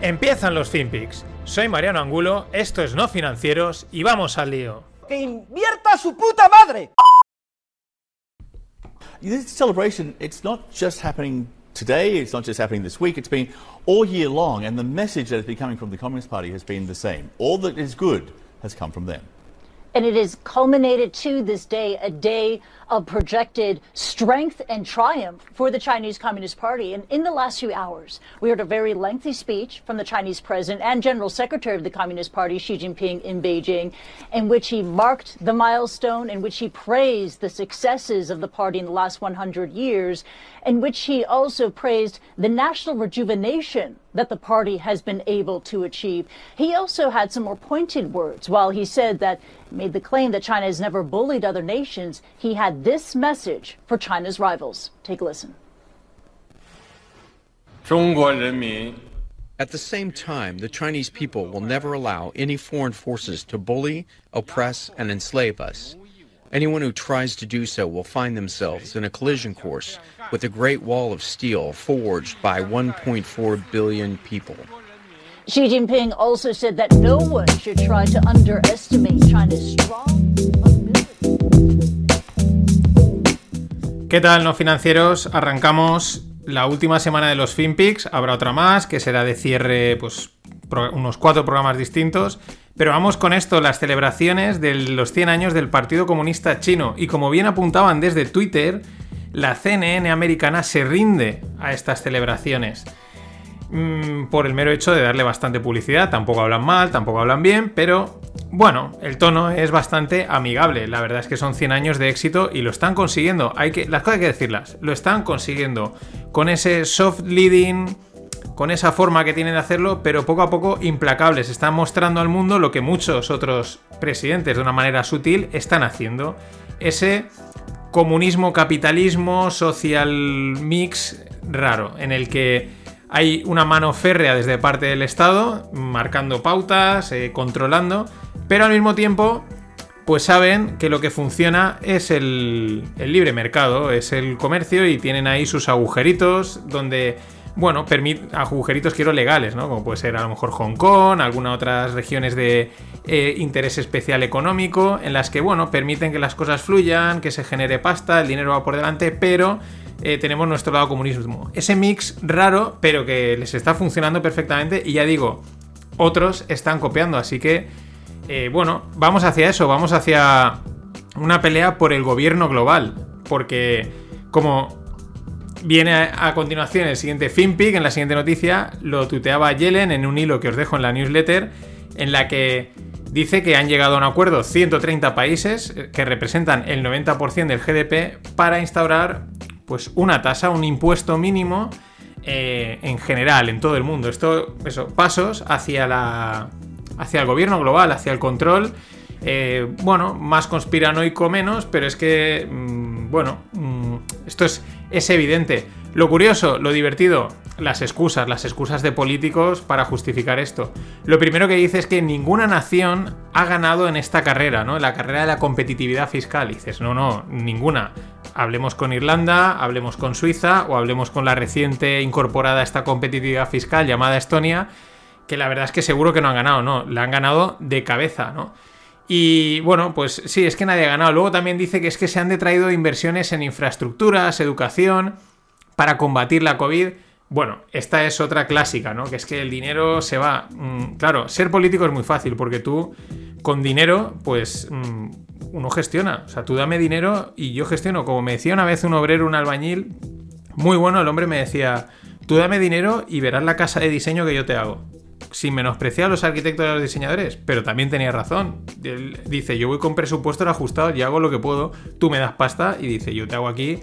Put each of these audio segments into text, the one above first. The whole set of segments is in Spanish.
Empiezan los FinPix. Soy Mariano Angulo, esto es No Financieros y vamos al lío. ¡Que invierta su puta madre! This celebration, it's not just happening today, it's not just happening this week, it's been all year long, and the message that has been coming from the Communist Party has been the same. All that is good has come from them. And it has culminated to this day, a day of projected strength and triumph for the Chinese Communist Party. And in the last few hours, we heard a very lengthy speech from the Chinese president and General Secretary of the Communist Party, Xi Jinping, in Beijing, in which he marked the milestone, in which he praised the successes of the party in the last 100 years, in which he also praised the national rejuvenation that the party has been able to achieve. He also had some more pointed words. While he said that, made the claim that China has never bullied other nations, he had this message for China's rivals. Take a listen. At the same time, the Chinese people will never allow any foreign forces to bully, oppress, and enslave us. Anyone who tries to do so will find themselves in a collision course with the Great Wall of Steel forged by 1.4 billion people. Xi Jinping also said that no one should try to underestimate China's strong ¿Qué tal, no financieros? Arrancamos la última semana de los FinPix. Habrá otra más que será de cierre, pues pro- unos cuatro programas distintos. Pero vamos con esto, las celebraciones de los 100 años del Partido Comunista Chino. Y como bien apuntaban desde Twitter, la CNN americana se rinde a estas celebraciones. Mm, por el mero hecho de darle bastante publicidad. Tampoco hablan mal, tampoco hablan bien, pero bueno, el tono es bastante amigable. La verdad es que son 100 años de éxito y lo están consiguiendo. Hay que, las cosas hay que decirlas. Lo están consiguiendo con ese soft leading, con esa forma que tienen de hacerlo, pero poco a poco implacables. Están mostrando al mundo lo que muchos otros presidentes de una manera sutil están haciendo. Ese comunismo, capitalismo, social mix raro, en el que hay una mano férrea desde parte del Estado, marcando pautas, eh, controlando, pero al mismo tiempo, pues saben que lo que funciona es el, el libre mercado, es el comercio y tienen ahí sus agujeritos donde, bueno, agujeritos quiero legales, ¿no? Como puede ser a lo mejor Hong Kong, algunas otras regiones de eh, interés especial económico, en las que, bueno, permiten que las cosas fluyan, que se genere pasta, el dinero va por delante, pero eh, tenemos nuestro lado comunismo. Ese mix raro, pero que les está funcionando perfectamente y ya digo, otros están copiando, así que, eh, bueno, vamos hacia eso, vamos hacia una pelea por el gobierno global, porque como viene a, continuación el siguiente FinPic, en la siguiente noticia, lo tuiteaba Yellen en un hilo que os dejo en la newsletter, en la que dice que han llegado a un acuerdo 130 países eh, que representan el 90% del GDP para instaurar pues una tasa, un impuesto mínimo eh, en general, en todo el mundo. Esto, eso, pasos hacia la. hacia el gobierno global, hacia el control. Eh, bueno, más conspiranoico menos, pero es que. mm, bueno, mm, esto es, es evidente. Lo curioso, lo divertido, las excusas, las excusas de políticos para justificar esto. Lo primero que dice es que ninguna nación ha ganado en esta carrera, ¿no? En la carrera de la competitividad fiscal. Dices, no, no, ninguna. Hablemos con Irlanda, hablemos con Suiza o hablemos con la reciente incorporada a esta competitividad fiscal llamada Estonia, que la verdad es que seguro que no han ganado, no, la han ganado de cabeza, ¿no? Y bueno, pues sí, es que nadie ha ganado. Luego también dice que es que se han detraído inversiones en infraestructuras, educación, para combatir la COVID. Bueno, esta es otra clásica, ¿no? Que es que el dinero se va. mm, claro, ser político es muy fácil porque tú con dinero, pues mm, uno gestiona. O sea, tú dame dinero y yo gestiono. Como me decía una vez un obrero, un albañil, muy bueno, el hombre me decía, tú dame dinero y verás la casa de diseño que yo te hago. Sin menospreciar a los arquitectos y a los diseñadores, pero también tenía razón. Él dice, yo voy con presupuesto ajustado y hago lo que puedo, tú me das pasta y dice, yo te hago aquí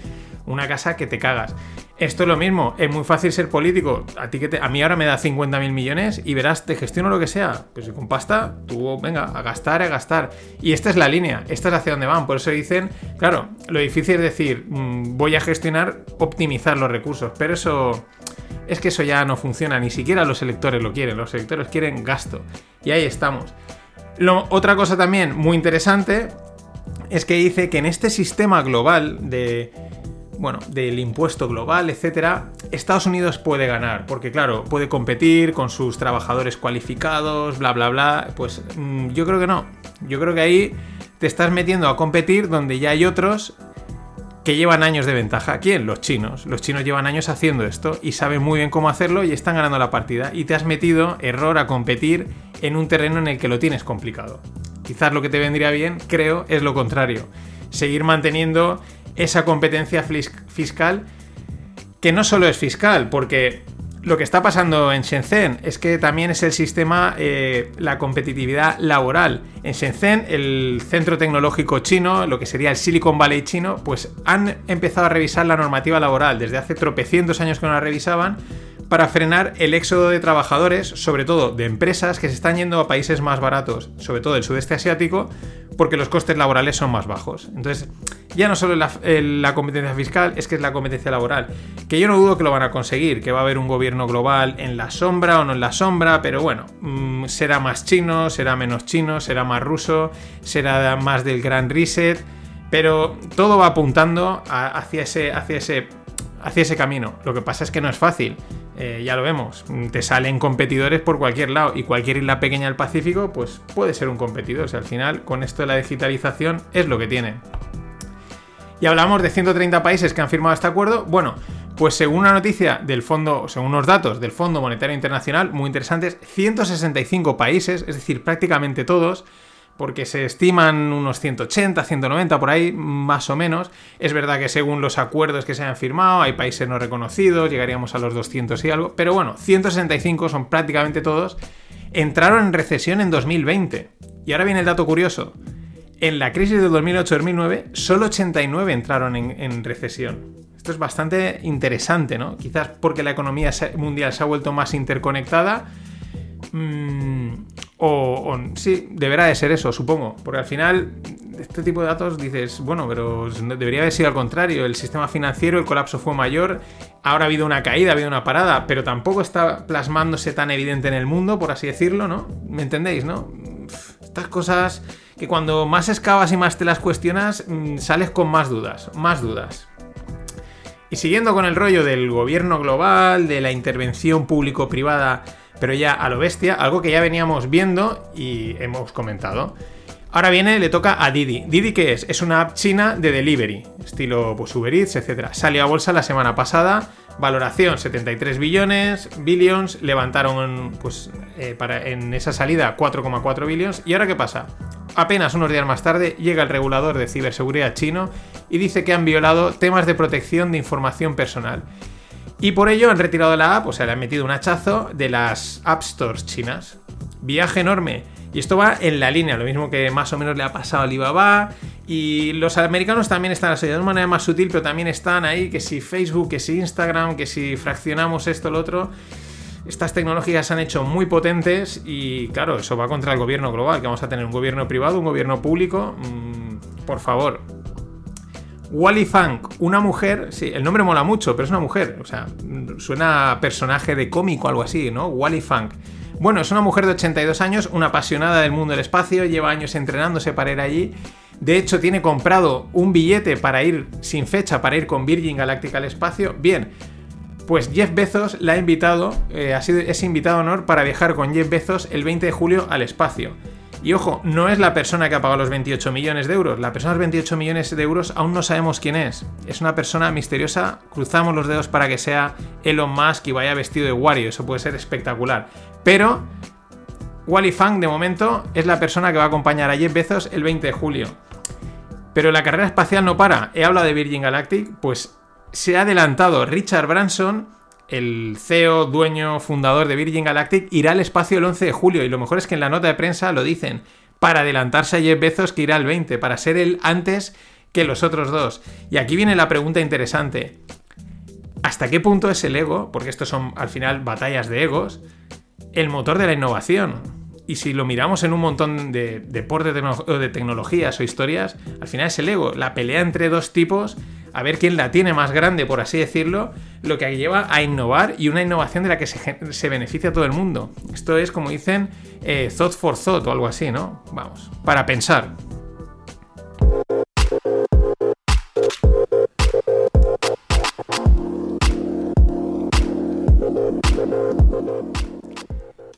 una casa que te cagas. Esto es lo mismo, es muy fácil ser político. A ti que a mí ahora me da 50.000 millones y verás, te gestiono lo que sea. Pues si con pasta, tú venga, a gastar, a gastar. Y esta es la línea, esta es hacia donde van. Por eso dicen, claro, lo difícil es decir, mm, voy a gestionar, optimizar los recursos. Pero eso, es que eso ya no funciona, ni siquiera los electores lo quieren. Los electores quieren gasto. Y ahí estamos. Lo- otra cosa también muy interesante es que dice que en este sistema global de bueno, del impuesto global, etcétera, Estados Unidos puede ganar, porque claro, puede competir con sus trabajadores cualificados, bla bla bla, pues mm, yo creo que no. Yo creo que ahí te estás metiendo a competir donde ya hay otros que llevan años de ventaja. ¿Quién? Los chinos. Los chinos llevan años haciendo esto y saben muy bien cómo hacerlo y están ganando la partida. Y te has metido, error, a competir en un terreno en el que lo tienes complicado. Quizás lo que te vendría bien, creo, es lo contrario. Seguir manteniendo esa competencia fiscal que no solo es fiscal, porque lo que está pasando en Shenzhen es que también es el sistema, eh, la competitividad laboral. En Shenzhen, el centro tecnológico chino, lo que sería el Silicon Valley chino, pues han empezado a revisar la normativa laboral. Desde hace tropecientos años que no la revisaban para frenar el éxodo de trabajadores, sobre todo de empresas que se están yendo a países más baratos, sobre todo del sudeste asiático, porque los costes laborales son más bajos. Entonces, ya no solo la, el- la competencia fiscal, es que es la competencia laboral. Que yo no dudo que lo van a conseguir, que va a haber un gobierno global en la sombra o no en la sombra, pero bueno, mm, será más chino, será menos chino, será más ruso, será más del gran reset, pero todo va apuntando hacia ese, hacia ese hacia ese camino. Lo que pasa es que no es fácil. Eh, ya lo vemos. Te salen competidores por cualquier lado y cualquier isla pequeña del Pacífico, pues puede ser un competidor. Al final, con esto de la digitalización, es lo que tiene. Y hablamos de 130 países que han firmado este acuerdo. Bueno, pues según una noticia del fondo, según unos datos del Fondo Monetario Internacional, muy interesantes, 165 países, es decir, prácticamente todos, porque se estiman unos 180, 190 por ahí, más o menos. Es verdad que según los acuerdos que se han firmado, hay países no reconocidos, llegaríamos a los 200 y algo, pero bueno, 165 son prácticamente todos, entraron en recesión en 2020. Y ahora viene el dato curioso. En la crisis del 2008-2009, solo 89 entraron en, en recesión. Esto es bastante interesante, ¿no? Quizás porque la economía mundial se ha vuelto más interconectada. O, o- sí, deberá de ser eso, supongo. Porque al final, este tipo de datos dices, bueno, pero debería haber sido al contrario. El sistema financiero, el colapso fue mayor. Ahora ha habido una caída, ha habido una parada, pero tampoco está plasmándose tan evidente en el mundo, por así decirlo, ¿no? ¿Me entendéis, no? Estas cosas que cuando más excavas y más te las cuestionas, mm, sales con más dudas, más dudas. Y siguiendo con el rollo del gobierno global, de la intervención público-privada, pero ya a lo bestia, algo que ya veníamos viendo y hemos comentado. Ahora viene, le toca a Didi. ¿Didi qué es? Es una app china de delivery, estilo pues, Uber Eats, etc. Salió a bolsa la semana pasada, valoración 73 billones, billions, levantaron pues, eh, para, en esa salida 4,4 billions. ¿Y ahora qué pasa? Apenas unos días más tarde llega el regulador de ciberseguridad chino y dice que han violado temas de protección de información personal. Y por ello han retirado la app, o sea, le han metido un hachazo de las App Stores chinas. Viaje enorme. Y esto va en la línea, lo mismo que más o menos le ha pasado a Alibaba. Y los americanos también están así, de una manera más sutil, pero también están ahí, que si Facebook, que si Instagram, que si fraccionamos esto, lo otro. Estas tecnologías se han hecho muy potentes y claro, eso va contra el gobierno global, que vamos a tener un gobierno privado, un gobierno público. Mm, por favor, Wally Funk, una mujer, sí, el nombre mola mucho, pero es una mujer, o sea, suena a personaje de cómic o algo así, ¿no? Wally Funk. Bueno, es una mujer de 82 años, una apasionada del mundo del espacio, lleva años entrenándose para ir allí. De hecho, tiene comprado un billete para ir sin fecha, para ir con Virgin Galactic al espacio. Bien, pues Jeff Bezos la ha invitado, eh, ha sido, es invitado a honor para viajar con Jeff Bezos el 20 de julio al espacio. Y ojo, no es la persona que ha pagado los 28 millones de euros. La persona de los 28 millones de euros aún no sabemos quién es. Es una persona misteriosa. Cruzamos los dedos para que sea Elon Musk y vaya vestido de Wario. Eso puede ser espectacular. Pero Wally Funk, de momento, es la persona que va a acompañar a Jeff Bezos el 20 de julio. Pero la carrera espacial no para. He hablado de Virgin Galactic, pues se ha adelantado Richard Branson, el CEO, dueño, fundador de Virgin Galactic, irá al espacio el 11 de julio. Y lo mejor es que en la nota de prensa lo dicen, para adelantarse a Jeff Bezos que irá el 20, para ser el antes que los otros dos. Y aquí viene la pregunta interesante. ¿Hasta qué punto es el ego, porque estos son al final batallas de egos, el motor de la innovación? Y si lo miramos en un montón de deportes de tecnologías o historias, al final es el ego, la pelea entre dos tipos, a ver quién la tiene más grande, por así decirlo, lo que lleva a innovar y una innovación de la que se, beneficia a todo el mundo. Esto es, como dicen, eh, thought for thought o algo así, ¿no? Vamos, para pensar.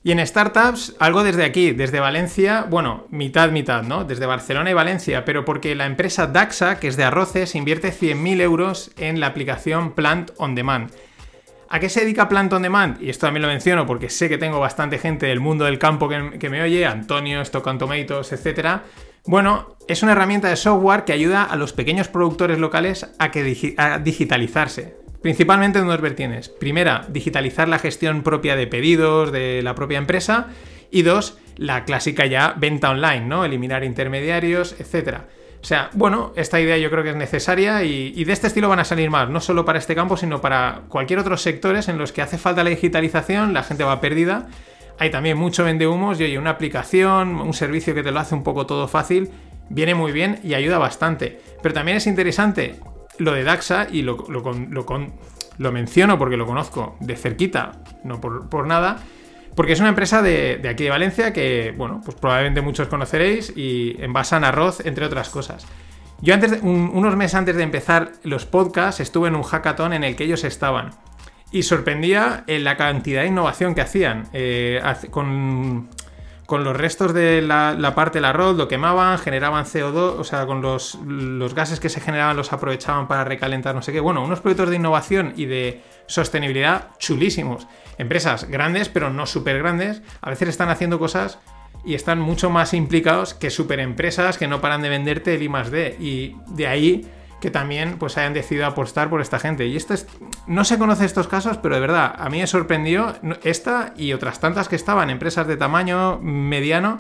Y en startups, algo desde aquí, desde Valencia, bueno, mitad, mitad, ¿no? Desde Barcelona y Valencia, pero porque la empresa Daxa, que es de arroces, invierte 100.000 euros en la aplicación Plant on Demand. ¿A qué se dedica Plant on Demand? Y esto también lo menciono porque sé que tengo bastante gente del mundo del campo que, me oye, Antonio, Stock on Tomatoes, etc. Bueno, es una herramienta de software que ayuda a los pequeños productores locales a, que, a digitalizarse. Principalmente en dos vertientes. Primera, digitalizar la gestión propia de pedidos de la propia empresa. Y dos, la clásica ya venta online, ¿no? Eliminar intermediarios, etc. O sea, bueno, esta idea yo creo que es necesaria y, de este estilo van a salir más, no solo para este campo, sino para cualquier otro sectores en los que hace falta la digitalización, la gente va perdida. Hay también mucho vende humos y oye, una aplicación, un servicio que te lo hace un poco todo fácil, viene muy bien y ayuda bastante. Pero también es interesante lo de Daxa, y lo, lo, menciono porque lo conozco de cerquita, no por, nada, porque es una empresa de, aquí de Valencia que, bueno, pues probablemente muchos conoceréis y envasan arroz, entre otras cosas. Yo antes, unos meses antes de empezar los podcasts, estuve en un hackathon en el que ellos estaban. Y sorprendía en la cantidad de innovación que hacían. Eh, con con los restos de la, parte del arroz, lo quemaban, generaban CO2, o sea, con los, los, gases que se generaban los aprovechaban para recalentar no sé qué. Bueno, unos proyectos de innovación y de sostenibilidad chulísimos. Empresas grandes, pero no súper grandes, a veces están haciendo cosas y están mucho más implicados que super empresas que no paran de venderte el I. Y de ahí que también pues hayan decidido apostar por esta gente. Y esto es, no se conoce estos casos, pero de verdad, a mí me sorprendió esta y otras tantas que estaban, empresas de tamaño mediano,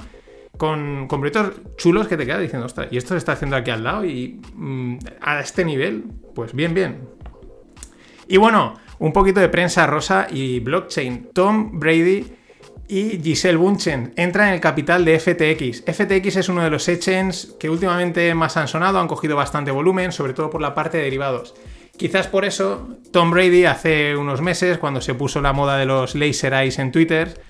con, con proyectos chulos que te quedas diciendo, ostras, y esto se está haciendo aquí al lado y mm, a este nivel, pues bien, bien. Y bueno, un poquito de prensa rosa y blockchain. Tom Brady y Giselle Bunchen entra en el capital de FTX. FTX es uno de los exchanges que últimamente más han sonado, han cogido bastante volumen, sobre todo por la parte de derivados. Quizás por eso Tom Brady hace unos meses, cuando se puso la moda de los laser eyes en Twitter,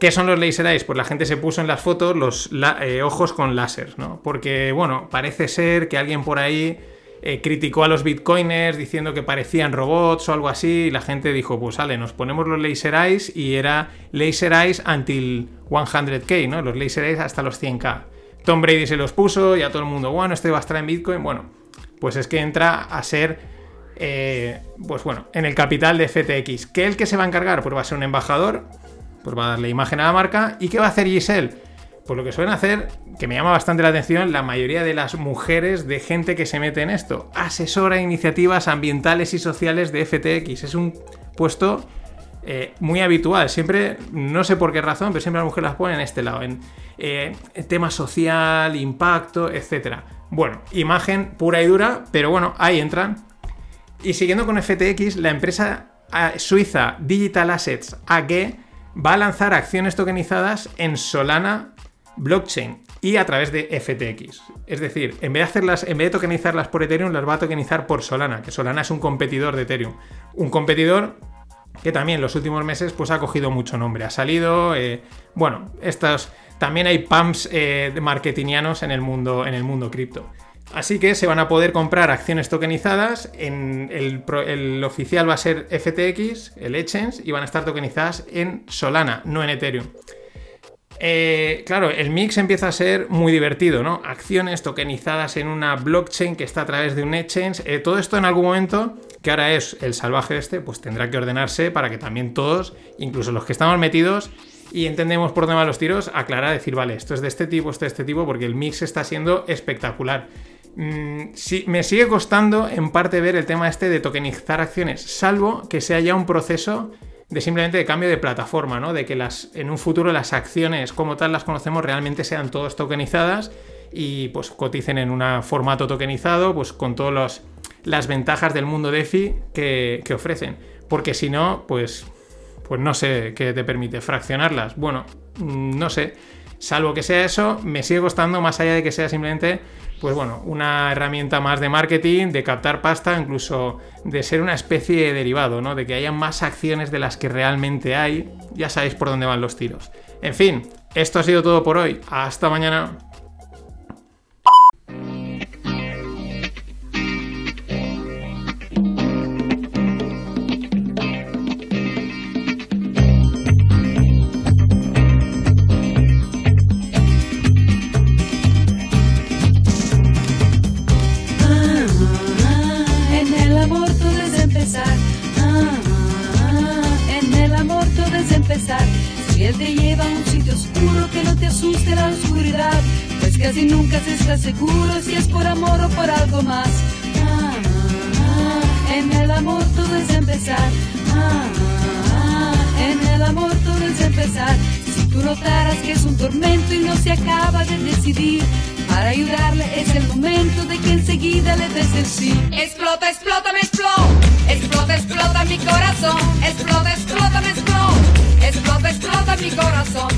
¿qué son los laser eyes? Pues la gente se puso en las fotos los eh, ojos con láser, ¿no? Porque, bueno, parece ser que alguien por ahí eh, criticó a los bitcoiners diciendo que parecían robots o algo así, y la gente dijo, pues sale, nos ponemos los laser eyes y era laser eyes until 100k, ¿no? Los laser eyes hasta los 100k. Tom Brady se los puso y a todo el mundo, bueno, este va a estar en Bitcoin. Bueno, pues es que entra a ser, eh, pues bueno, en el capital de FTX. ¿Qué el que se va a encargar? Pues va a ser un embajador, pues va a darle imagen a la marca. ¿Y qué va a hacer Giselle? Pues lo que suelen hacer, que me llama bastante la atención, la mayoría de las mujeres de gente que se mete en esto. Asesora iniciativas ambientales y sociales de FTX. Es un puesto eh, muy habitual. Siempre, no sé por qué razón, pero siempre las mujeres las ponen en este lado, en eh, tema social, impacto, etc. Bueno, imagen pura y dura, pero bueno, ahí entran. Y siguiendo con FTX, la empresa ah, suiza Digital Assets AG va a lanzar acciones tokenizadas en Solana blockchain y a través de FTX. Es decir, en vez de hacerlas, en vez de tokenizarlas por Ethereum, las va a tokenizar por Solana, que Solana es un competidor de Ethereum. Un competidor que también en los últimos meses pues ha cogido mucho nombre. Ha salido, eh, bueno, estos, también hay pumps eh, marketingianos en el mundo, en el mundo cripto. Así que se van a poder comprar acciones tokenizadas. En el, el, oficial va a ser FTX, el exchange, y van a estar tokenizadas en Solana, no en Ethereum. Eh, claro, el mix empieza a ser muy divertido, ¿no? Acciones tokenizadas en una blockchain que está a través de un exchange. Eh, todo esto en algún momento, que ahora es el salvaje este, pues tendrá que ordenarse para que también todos, incluso los que estamos metidos y entendemos por dónde van los tiros, aclarar, decir, vale, esto es de este tipo, esto es de este tipo, porque el mix está siendo espectacular. Mm, me sigue costando en parte ver el tema este de tokenizar acciones, salvo que sea ya un proceso de simplemente de cambio de plataforma, ¿no? De que las, en un futuro las acciones como tal las conocemos realmente sean todas tokenizadas y pues coticen en un formato tokenizado, pues con todas las ventajas del mundo DeFi que, que ofrecen. Porque si no, pues, pues no sé qué te permite fraccionarlas. Bueno, mm, no sé. Salvo que sea eso, me sigue costando más allá de que sea simplemente pues bueno, una herramienta más de marketing, de captar pasta, incluso de ser una especie de derivado, ¿no? De que haya más acciones de las que realmente hay. Ya sabéis por dónde van los tiros. En fin, esto ha sido todo por hoy. Hasta mañana. Si él te lleva a un sitio oscuro, que no te asuste la oscuridad. Pues casi nunca se está seguro si es por amor o por algo más. Ah, ah, en el amor todo es empezar. Ah, en el amor todo es empezar. Si tú notaras que es un tormento y no se acaba de decidir, para ayudarle es el momento de que enseguida le des el sí. Explota, explota, me explota. Explota, explota mi corazón. Explota, explota, me explota. Explota, explota mi corazón.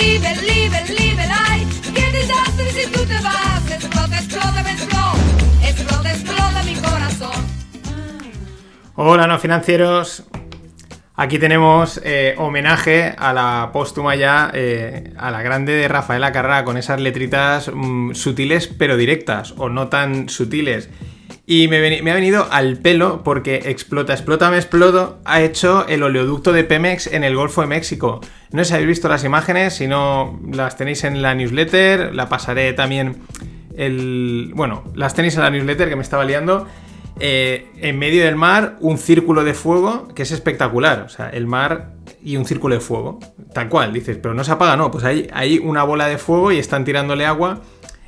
Libre, libre, libre, ay. Qué desastre si tú te vas. Explota, explota, me explota. Explota, explota mi corazón. Hola, no financieros. Aquí tenemos eh, homenaje a la póstuma ya, eh, a la grande de Rafaela Carrá, con esas letritas mm, sutiles pero directas, o no tan sutiles. Y me, ha venido al pelo porque Explota, Explota, me exploto ha hecho el oleoducto de Pemex en el Golfo de México. No sé si habéis visto las imágenes, si no las tenéis en la newsletter, la pasaré también el... Bueno, las tenéis en la newsletter que me estaba liando. Eh, en medio del mar, un círculo de fuego que es espectacular. O sea, el mar y un círculo de fuego. Tal cual, dices, pero no se apaga, no. Pues hay una bola de fuego y están tirándole agua.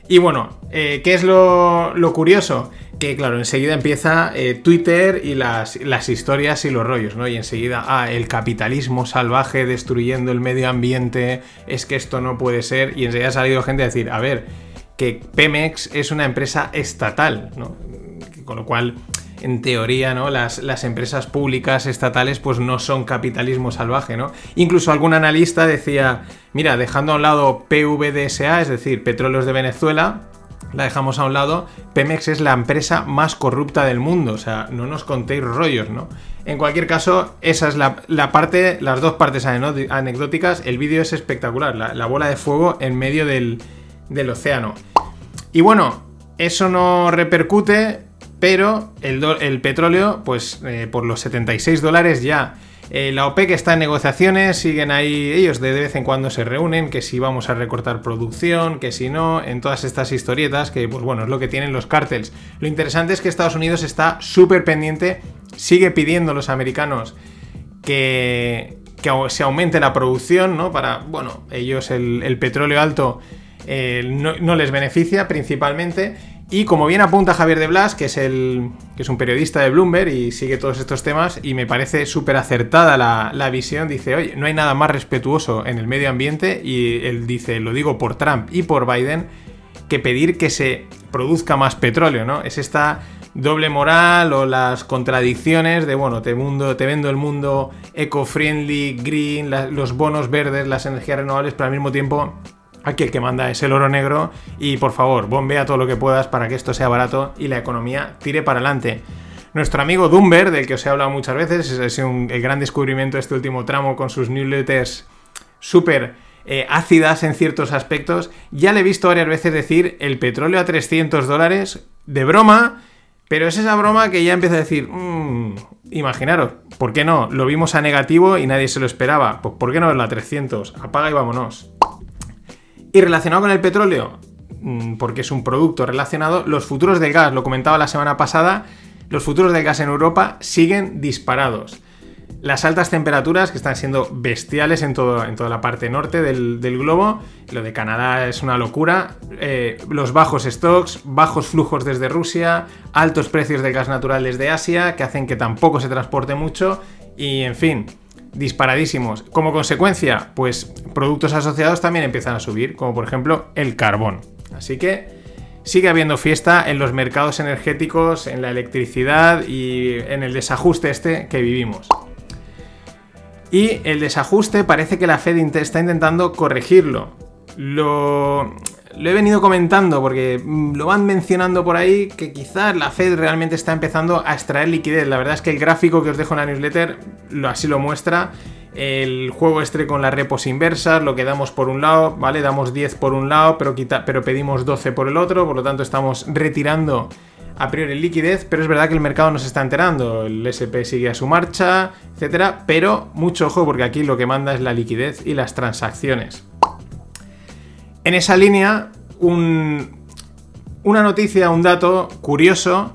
Y bueno, eh, ¿qué es lo, curioso? Que claro, enseguida empieza eh, Twitter y las, las historias y los rollos, ¿no? Y enseguida, ah, el capitalismo salvaje destruyendo el medio ambiente, es que esto no puede ser. Y enseguida ha salido gente a decir, a ver, que Pemex es una empresa estatal, ¿no? Con lo cual, en teoría, ¿no? Las, las empresas públicas estatales, pues no son capitalismo salvaje, ¿no? Incluso algún analista decía, mira, dejando a un lado PVDSA, es decir, Petróleos de Venezuela, la dejamos a un lado, Pemex es la empresa más corrupta del mundo, o sea, no nos contéis rollos, ¿no? En cualquier caso, esa es la, la parte, las dos partes anecdóticas, el vídeo es espectacular, la, la bola de fuego en medio del, del océano. Y bueno, eso no repercute, pero el, petróleo, pues eh, por los 76 dólares ya. Eh, la OPEC está en negociaciones, siguen ahí, ellos de vez en cuando se reúnen, que si vamos a recortar producción, que si no, en todas estas historietas, que pues bueno, es lo que tienen los cárteles. Lo interesante es que Estados Unidos está súper pendiente, sigue pidiendo a los americanos que, se aumente la producción, ¿no? Para, bueno, ellos el, petróleo alto eh, no les beneficia principalmente. Y como bien apunta Javier de Blas, que es, el, que es un periodista de Bloomberg y sigue todos estos temas, y me parece súper acertada la, la visión, dice, oye, no hay nada más respetuoso en el medio ambiente, y él dice, lo digo por Trump y por Biden, que pedir que se produzca más petróleo, ¿no? Es esta doble moral o las contradicciones de, bueno, te, mundo, te vendo el mundo eco-friendly, green, los bonos verdes, las energías renovables, pero al mismo tiempo aquí el que manda es el oro negro y por favor, bombea todo lo que puedas para que esto sea barato y la economía tire para adelante. Nuestro amigo Dumber, del que os he hablado muchas veces, es- un- el gran descubrimiento de este último tramo con sus newsletters súper eh, ácidas en ciertos aspectos. Ya le he visto varias veces decir el petróleo a 300 dólares de broma, pero es esa broma que ya empieza a decir, "Mm, imaginaros, ¿por qué no? Lo vimos a negativo y nadie se lo esperaba. Pues ¿por qué no verlo a 300? Apaga y vámonos. Y relacionado con el petróleo, mm, porque es un producto relacionado, los futuros del gas, lo comentaba la semana pasada, los futuros del gas en Europa siguen disparados. Las altas temperaturas que están siendo bestiales en, todo, en toda la parte norte del, globo, lo de Canadá es una locura, eh, los bajos stocks, bajos flujos desde Rusia, altos precios del gas natural desde Asia, que hacen que tampoco se transporte mucho y en fin, disparadísimos. Como consecuencia, pues productos asociados también empiezan a subir, como por ejemplo el carbón. Así que sigue habiendo fiesta en los mercados energéticos, en la electricidad y en el desajuste este que vivimos. Y el desajuste parece que la Fed está intentando corregirlo. Lo, lo he venido comentando porque lo van mencionando por ahí que quizás la Fed realmente está empezando a extraer liquidez. La verdad es que el gráfico que os dejo en la newsletter lo, así lo muestra. El juego este con las repos inversas, lo que damos por un lado, ¿vale? Damos 10 por un lado, pero, quita- pero pedimos 12 por el otro, por lo tanto estamos retirando a priori liquidez, pero es verdad que el mercado no se está enterando, el SP sigue a su marcha, etcétera, pero mucho ojo porque aquí lo que manda es la liquidez y las transacciones. En esa línea, un- una noticia, un dato curioso,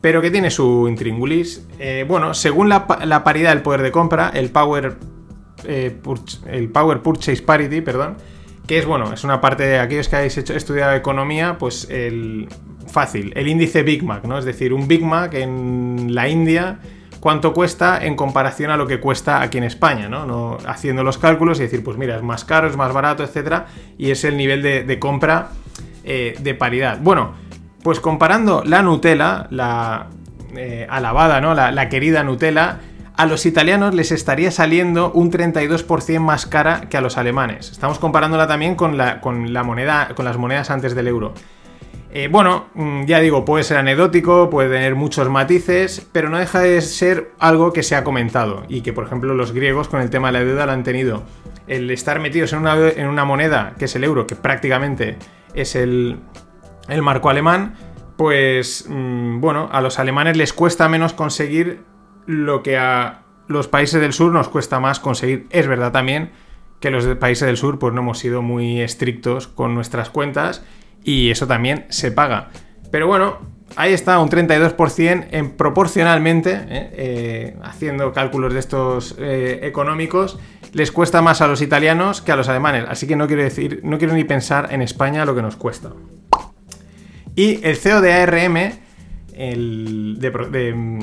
pero que tiene su intríngulis. Eh, bueno, según la, pa- la paridad del poder de compra, el Power, eh, el Power Purchase Parity, perdón, que es bueno, es una parte de aquellos que habéis hecho, estudiado economía, pues el fácil, el índice Big Mac, ¿no? Es decir, un Big Mac en la India, cuánto cuesta en comparación a lo que cuesta aquí en España, ¿no? No- haciendo los cálculos y decir, pues mira, es más caro, es más barato, etcétera, y es el nivel de, de compra eh, de paridad. Bueno, pues comparando la Nutella, la eh, alabada, ¿no? La, la querida Nutella, a los italianos les estaría saliendo un 32% más cara que a los alemanes. Estamos comparándola también con la, con la moneda, con las monedas antes del euro. Eh, bueno, mm, ya digo, puede ser anecdótico, puede tener muchos matices, pero no deja de ser algo que se ha comentado y que, por ejemplo, los griegos con el tema de la deuda lo han tenido. El estar metidos en una, moneda, que es el euro, que prácticamente es el, marco alemán, pues mm, bueno, a los alemanes les cuesta menos conseguir lo que a los países del sur nos cuesta más conseguir. Es verdad también que los países del sur pues no hemos sido muy estrictos con nuestras cuentas y eso también se paga. Pero bueno, ahí está, un 32% en proporcionalmente, ¿eh? Eh, haciendo cálculos de estos eh, económicos, les cuesta más a los italianos que a los alemanes. Así que no quiero decir, no quiero ni pensar en España lo que nos cuesta. Y el CEO de ARM, el de, mm,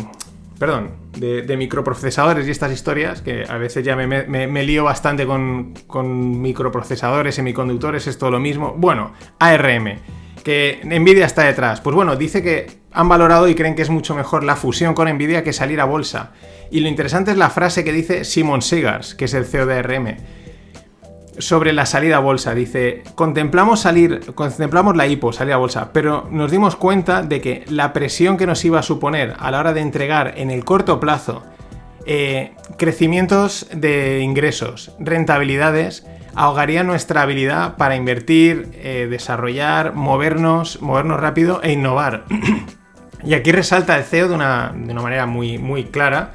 perdón, de, microprocesadores y estas historias, que a veces ya me, lío bastante con, con microprocesadores, semiconductores, es todo lo mismo. Bueno, ARM, que Nvidia está detrás. Pues bueno, dice que han valorado y creen que es mucho mejor la fusión con Nvidia que salir a bolsa. Y lo interesante es la frase que dice Simon Segars, que es el CEO de ARM sobre la salida a bolsa. Dice, contemplamos salir, contemplamos la IPO, salir a bolsa, pero nos dimos cuenta de que la presión que nos iba a suponer a la hora de entregar en el corto plazo eh, crecimientos de ingresos, rentabilidades, ahogaría nuestra habilidad para invertir, eh, desarrollar, movernos, movernos rápido e innovar. y aquí resalta el CEO de una, de una manera muy, muy clara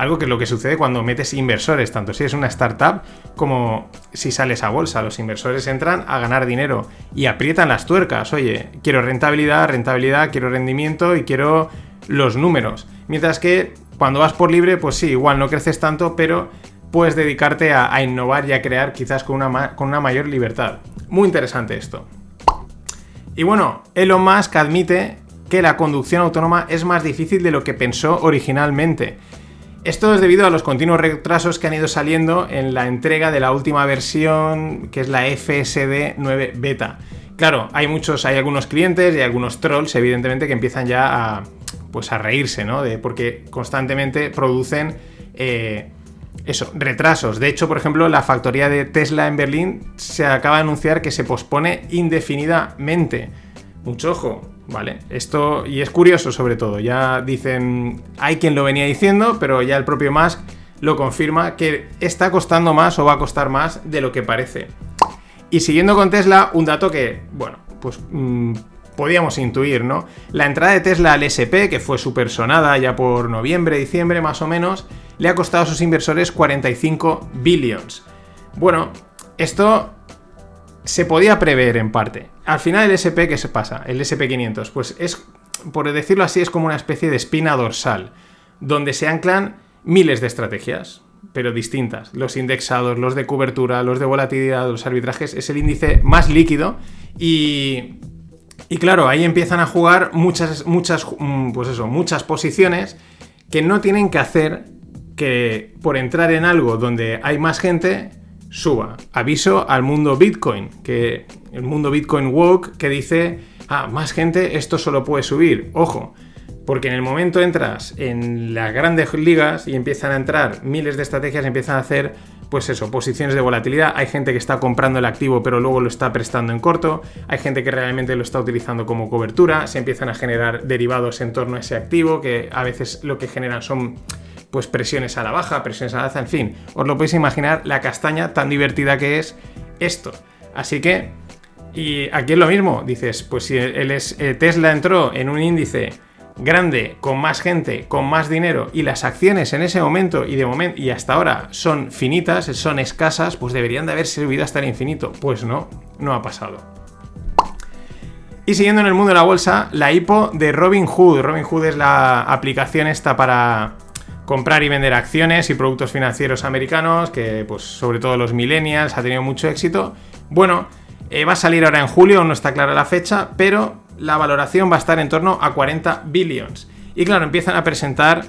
algo que es lo que sucede cuando metes inversores, tanto si es una startup como si sales a bolsa. Los inversores entran a ganar dinero y aprietan las tuercas. Oye, quiero rentabilidad, rentabilidad, quiero rendimiento y quiero los números. Mientras que cuando vas por libre, pues sí, igual no creces tanto, pero puedes dedicarte a, innovar y a crear quizás con una, con una mayor libertad. Muy interesante esto. Y bueno, Elon Musk admite que la conducción autónoma es más difícil de lo que pensó originalmente. Esto es debido a los continuos retrasos que han ido saliendo en la entrega de la última versión, que es la FSD 9 Beta. Claro, hay muchos, hay algunos clientes y algunos trolls, evidentemente, que empiezan ya a, pues a reírse, ¿no? De, porque constantemente producen eh, retrasos. De hecho, por ejemplo, la factoría de Tesla en Berlín se acaba de anunciar que se pospone indefinidamente. Mucho ojo, ¿vale? Esto, y es curioso sobre todo, ya dicen, hay quien lo venía diciendo, pero ya el propio Musk lo confirma que está costando más o va a costar más de lo que parece. Y siguiendo con Tesla, un dato que, bueno, pues mm, podíamos intuir, ¿no? La entrada de Tesla al SP, que fue súper sonada ya por noviembre, diciembre más o menos, le ha costado a sus inversores 45 billions. Bueno, esto se podía prever en parte. Al final el SP, ¿qué se pasa? El SP500, pues es, por decirlo así, es como una especie de espina dorsal, donde se anclan miles de estrategias, pero distintas. Los indexados, los de cobertura, los de volatilidad, los arbitrajes, es el índice más líquido y... Y claro, ahí empiezan a jugar muchas, muchas, mm, pues eso, muchas posiciones que no tienen que hacer que por entrar en algo donde hay más gente, suba. Aviso al mundo Bitcoin, que el mundo Bitcoin woke que dice, ah, más gente, esto solo puede subir. Ojo, porque en el momento entras en las grandes ligas y empiezan a entrar miles de estrategias, empiezan a hacer, pues eso, posiciones de volatilidad. Hay gente que está comprando el activo pero luego lo está prestando en corto. Hay gente que realmente lo está utilizando como cobertura. Se empiezan a generar derivados en torno a ese activo que a veces lo que generan son pues presiones a la baja, presiones a la alza, en fin. Os lo podéis imaginar la castaña tan divertida que es esto. Así que, y aquí es lo mismo, dices, pues si es, eh, Tesla entró en un índice grande, con más gente, con más dinero y las acciones en ese momento y de momento y hasta ahora son finitas, son escasas, pues deberían de haber servido hasta el infinito. Pues no, no ha pasado. Y siguiendo en el mundo de la bolsa, la IPO de Robinhood. Robinhood es la aplicación esta para comprar y vender acciones y productos financieros americanos, que pues sobre todo los millennials ha tenido mucho éxito. Bueno, eh, va a salir ahora en julio, no está clara la fecha, pero la valoración va a estar en torno a 40 billions. Y claro, empiezan a presentar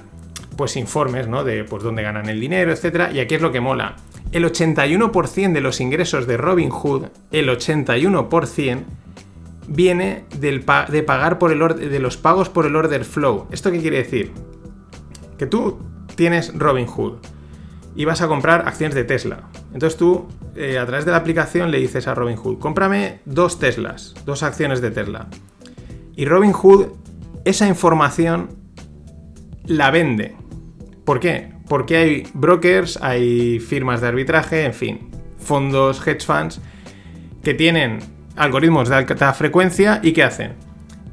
pues informes, ¿no? De pues dónde ganan el dinero, etcétera, y aquí es lo que mola. El 81% de los ingresos de Robinhood, el 81% viene de pagar por el de los pagos por el order flow. ¿Esto qué quiere decir? Que tú tienes Robinhood y vas a comprar acciones de Tesla. Entonces tú, eh, a través de la aplicación, le dices a Robinhood, cómprame dos Teslas, dos acciones de Tesla. Y Robinhood esa información la vende. ¿Por qué? Porque hay brokers, hay firmas de arbitraje, en fin, fondos, hedge funds, que tienen algoritmos de alta frecuencia y ¿qué hacen?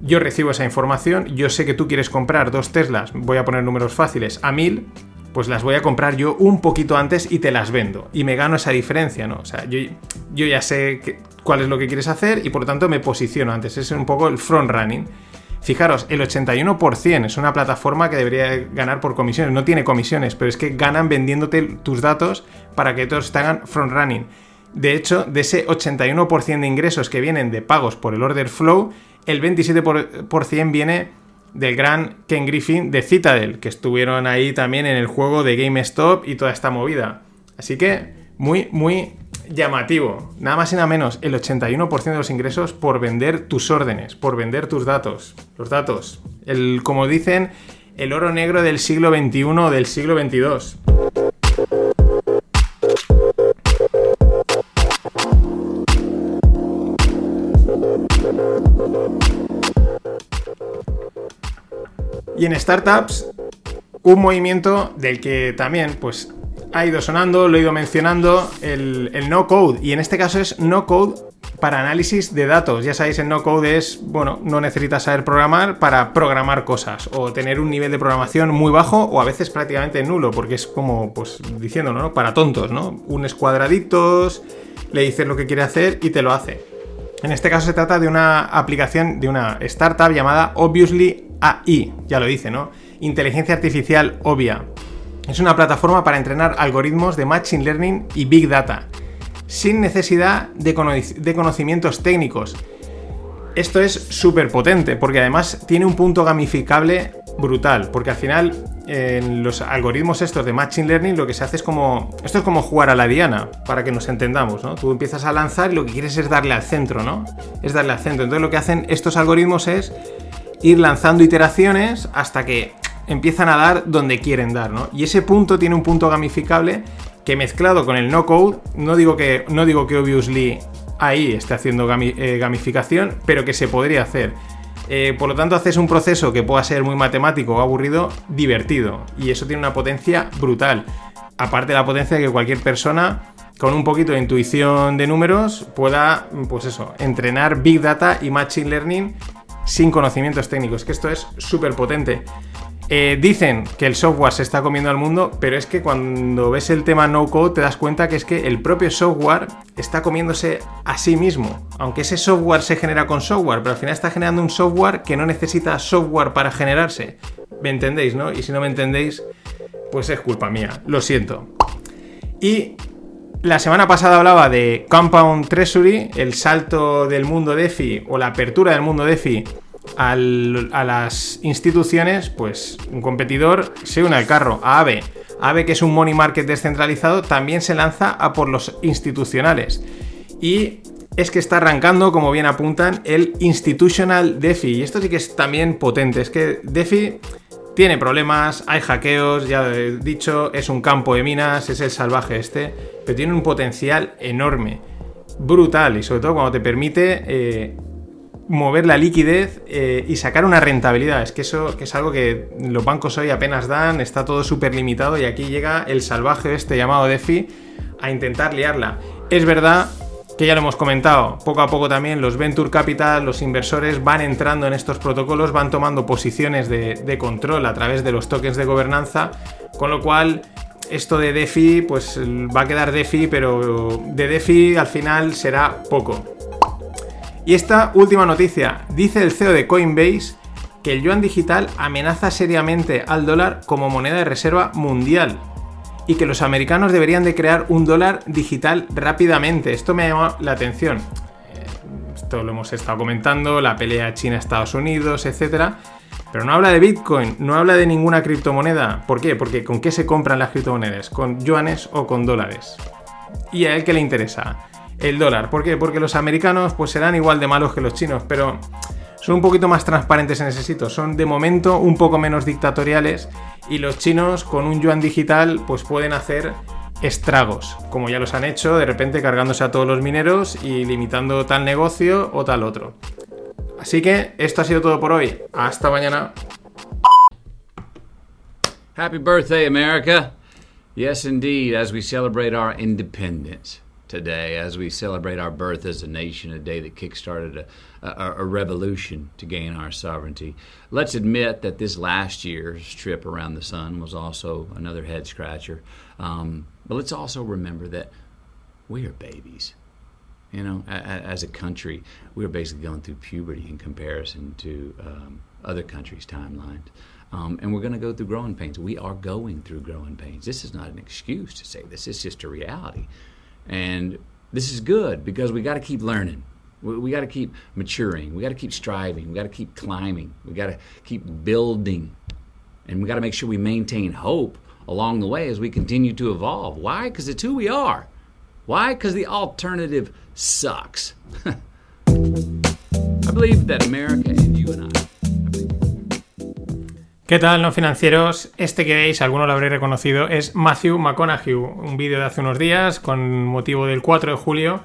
Yo recibo esa información, yo sé que tú quieres comprar dos Teslas, voy a poner números fáciles, a 1000, pues las voy a comprar yo un poquito antes y te las vendo. Y me gano esa diferencia, ¿no? O sea, yo, yo ya sé cuál es lo que quieres hacer y por lo tanto me posiciono antes. Es un poco el front running. Fijaros, el 81% es una plataforma que debería ganar por comisiones. No tiene comisiones, pero es que ganan vendiéndote tus datos para que todos te hagan front running. De hecho, de ese 81% de ingresos que vienen de pagos por el order flow, el 27% viene del gran Ken Griffin de Citadel, que estuvieron ahí también en el juego de GameStop y toda esta movida. Así que muy, muy llamativo. Nada más y nada menos, el 81% de los ingresos por vender tus órdenes, por vender tus datos. Los datos. El, como dicen, el oro negro del siglo XXI o del siglo XXII. Y en startups, un movimiento del que también, pues, ha ido sonando, lo he ido mencionando, el, no code. Y en este caso es no code para análisis de datos. Ya sabéis, el no code es, bueno, no necesitas saber programar para programar cosas o tener un nivel de programación muy bajo o a veces prácticamente nulo, porque es como, pues, diciéndolo, ¿no? Para tontos, ¿no? Unes cuadraditos, le dices lo que quiere hacer y te lo hace. En este caso se trata de una aplicación de una startup llamada Obviously AI, ya lo dice, ¿no? Inteligencia artificial obvia. Es una plataforma para entrenar algoritmos de Machine Learning y Big Data, sin necesidad de, conocimientos técnicos. Esto es súper potente, porque además tiene un punto gamificable brutal, porque al final en los algoritmos estos de Machine Learning lo que se hace es como... Esto es como jugar a la diana, para que nos entendamos, ¿no? Tú empiezas a lanzar y lo que quieres es darle al centro, ¿no? Es darle al centro. Entonces lo que hacen estos algoritmos es ir lanzando iteraciones hasta que empiezan a dar donde quieren dar, ¿no? Y ese punto tiene un punto gamificable que mezclado con el no code, no digo que, no digo que obviously ahí esté haciendo eh, gamificación, pero que se podría hacer. Eh, por lo tanto, haces un proceso que pueda ser muy matemático o aburrido, divertido. Y eso tiene una potencia brutal. Aparte de la potencia de que cualquier persona con un poquito de intuición de números pueda, pues eso, entrenar Big Data y Machine Learning sin conocimientos técnicos, que esto es súper potente. Eh, dicen que el software se está comiendo al mundo, pero es que cuando ves el tema no code te das cuenta que es que el propio software está comiéndose a sí mismo. Aunque ese software se genera con software, pero al final está generando un software que no necesita software para generarse. ¿Me entendéis, no? Y si no me entendéis, pues es culpa mía. Lo siento. Y la semana pasada hablaba de Compound Treasury, el salto del mundo DeFi o la apertura del mundo DeFi a las instituciones, pues un competidor se une al carro, a AVE. AVE, que es un money market descentralizado, también se lanza a por los institucionales. Y es que está arrancando, como bien apuntan, el Institutional DeFi. Y esto sí que es también potente. Es que DeFi tiene problemas, hay hackeos, ya he dicho, es un campo de minas, es el salvaje este, pero tiene un potencial enorme, brutal, y sobre todo cuando te permite eh, mover la liquidez eh, y sacar una rentabilidad. Es que eso que es algo que los bancos hoy apenas dan, está todo súper limitado y aquí llega el salvaje este llamado DeFi a intentar liarla. Es verdad que ya lo hemos comentado, poco a poco también los venture capital, los inversores van entrando en estos protocolos, van tomando posiciones de, control a través de los tokens de gobernanza, con lo cual esto de DeFi pues va a quedar DeFi, pero de DeFi al final será poco. Y esta última noticia, dice el CEO de Coinbase que el yuan digital amenaza seriamente al dólar como moneda de reserva mundial y que los americanos deberían de crear un dólar digital rápidamente. Esto me ha llamado la atención. Eh, esto lo hemos estado comentando, la pelea China-Estados Unidos, etc. Pero no habla de Bitcoin, no habla de ninguna criptomoneda. ¿Por qué? Porque ¿con qué se compran las criptomonedas? ¿Con yuanes o con dólares? ¿Y a él qué le interesa? El dólar. ¿Por qué? Porque los americanos pues serán igual de malos que los chinos, pero son un poquito más transparentes en ese sitio, son de momento un poco menos dictatoriales y los chinos con un yuan digital pues pueden hacer estragos, como ya los han hecho, de repente cargándose a todos los mineros y limitando tal negocio o tal otro. Así que esto ha sido todo por hoy. Hasta mañana. Happy birthday, America. Yes, indeed, as we celebrate our independence. Today as we celebrate our birth as a nation, a day that kickstarted a, a, a, revolution to gain our sovereignty. Let's admit that this last year's trip around the sun was also another head scratcher. Um, but let's also remember that we are babies. You know, as a country, we are basically going through puberty in comparison to um, other countries' timelines. Um, and we're going to go through growing pains. We are going through growing pains. This is not an excuse to say this, it's just a reality. And this is good because we got to keep learning. We, we got to keep maturing. We got to keep striving. We got to keep climbing. We got to keep building. And we got to make sure we maintain hope along the way as we continue to evolve. Why? Because it's who we are. Why? Because the alternative sucks. I believe that America and you and I ¿Qué tal, no financieros? Este que veis, alguno lo habréis reconocido, es Matthew McConaughey, un vídeo de hace unos días con motivo del 4 de julio.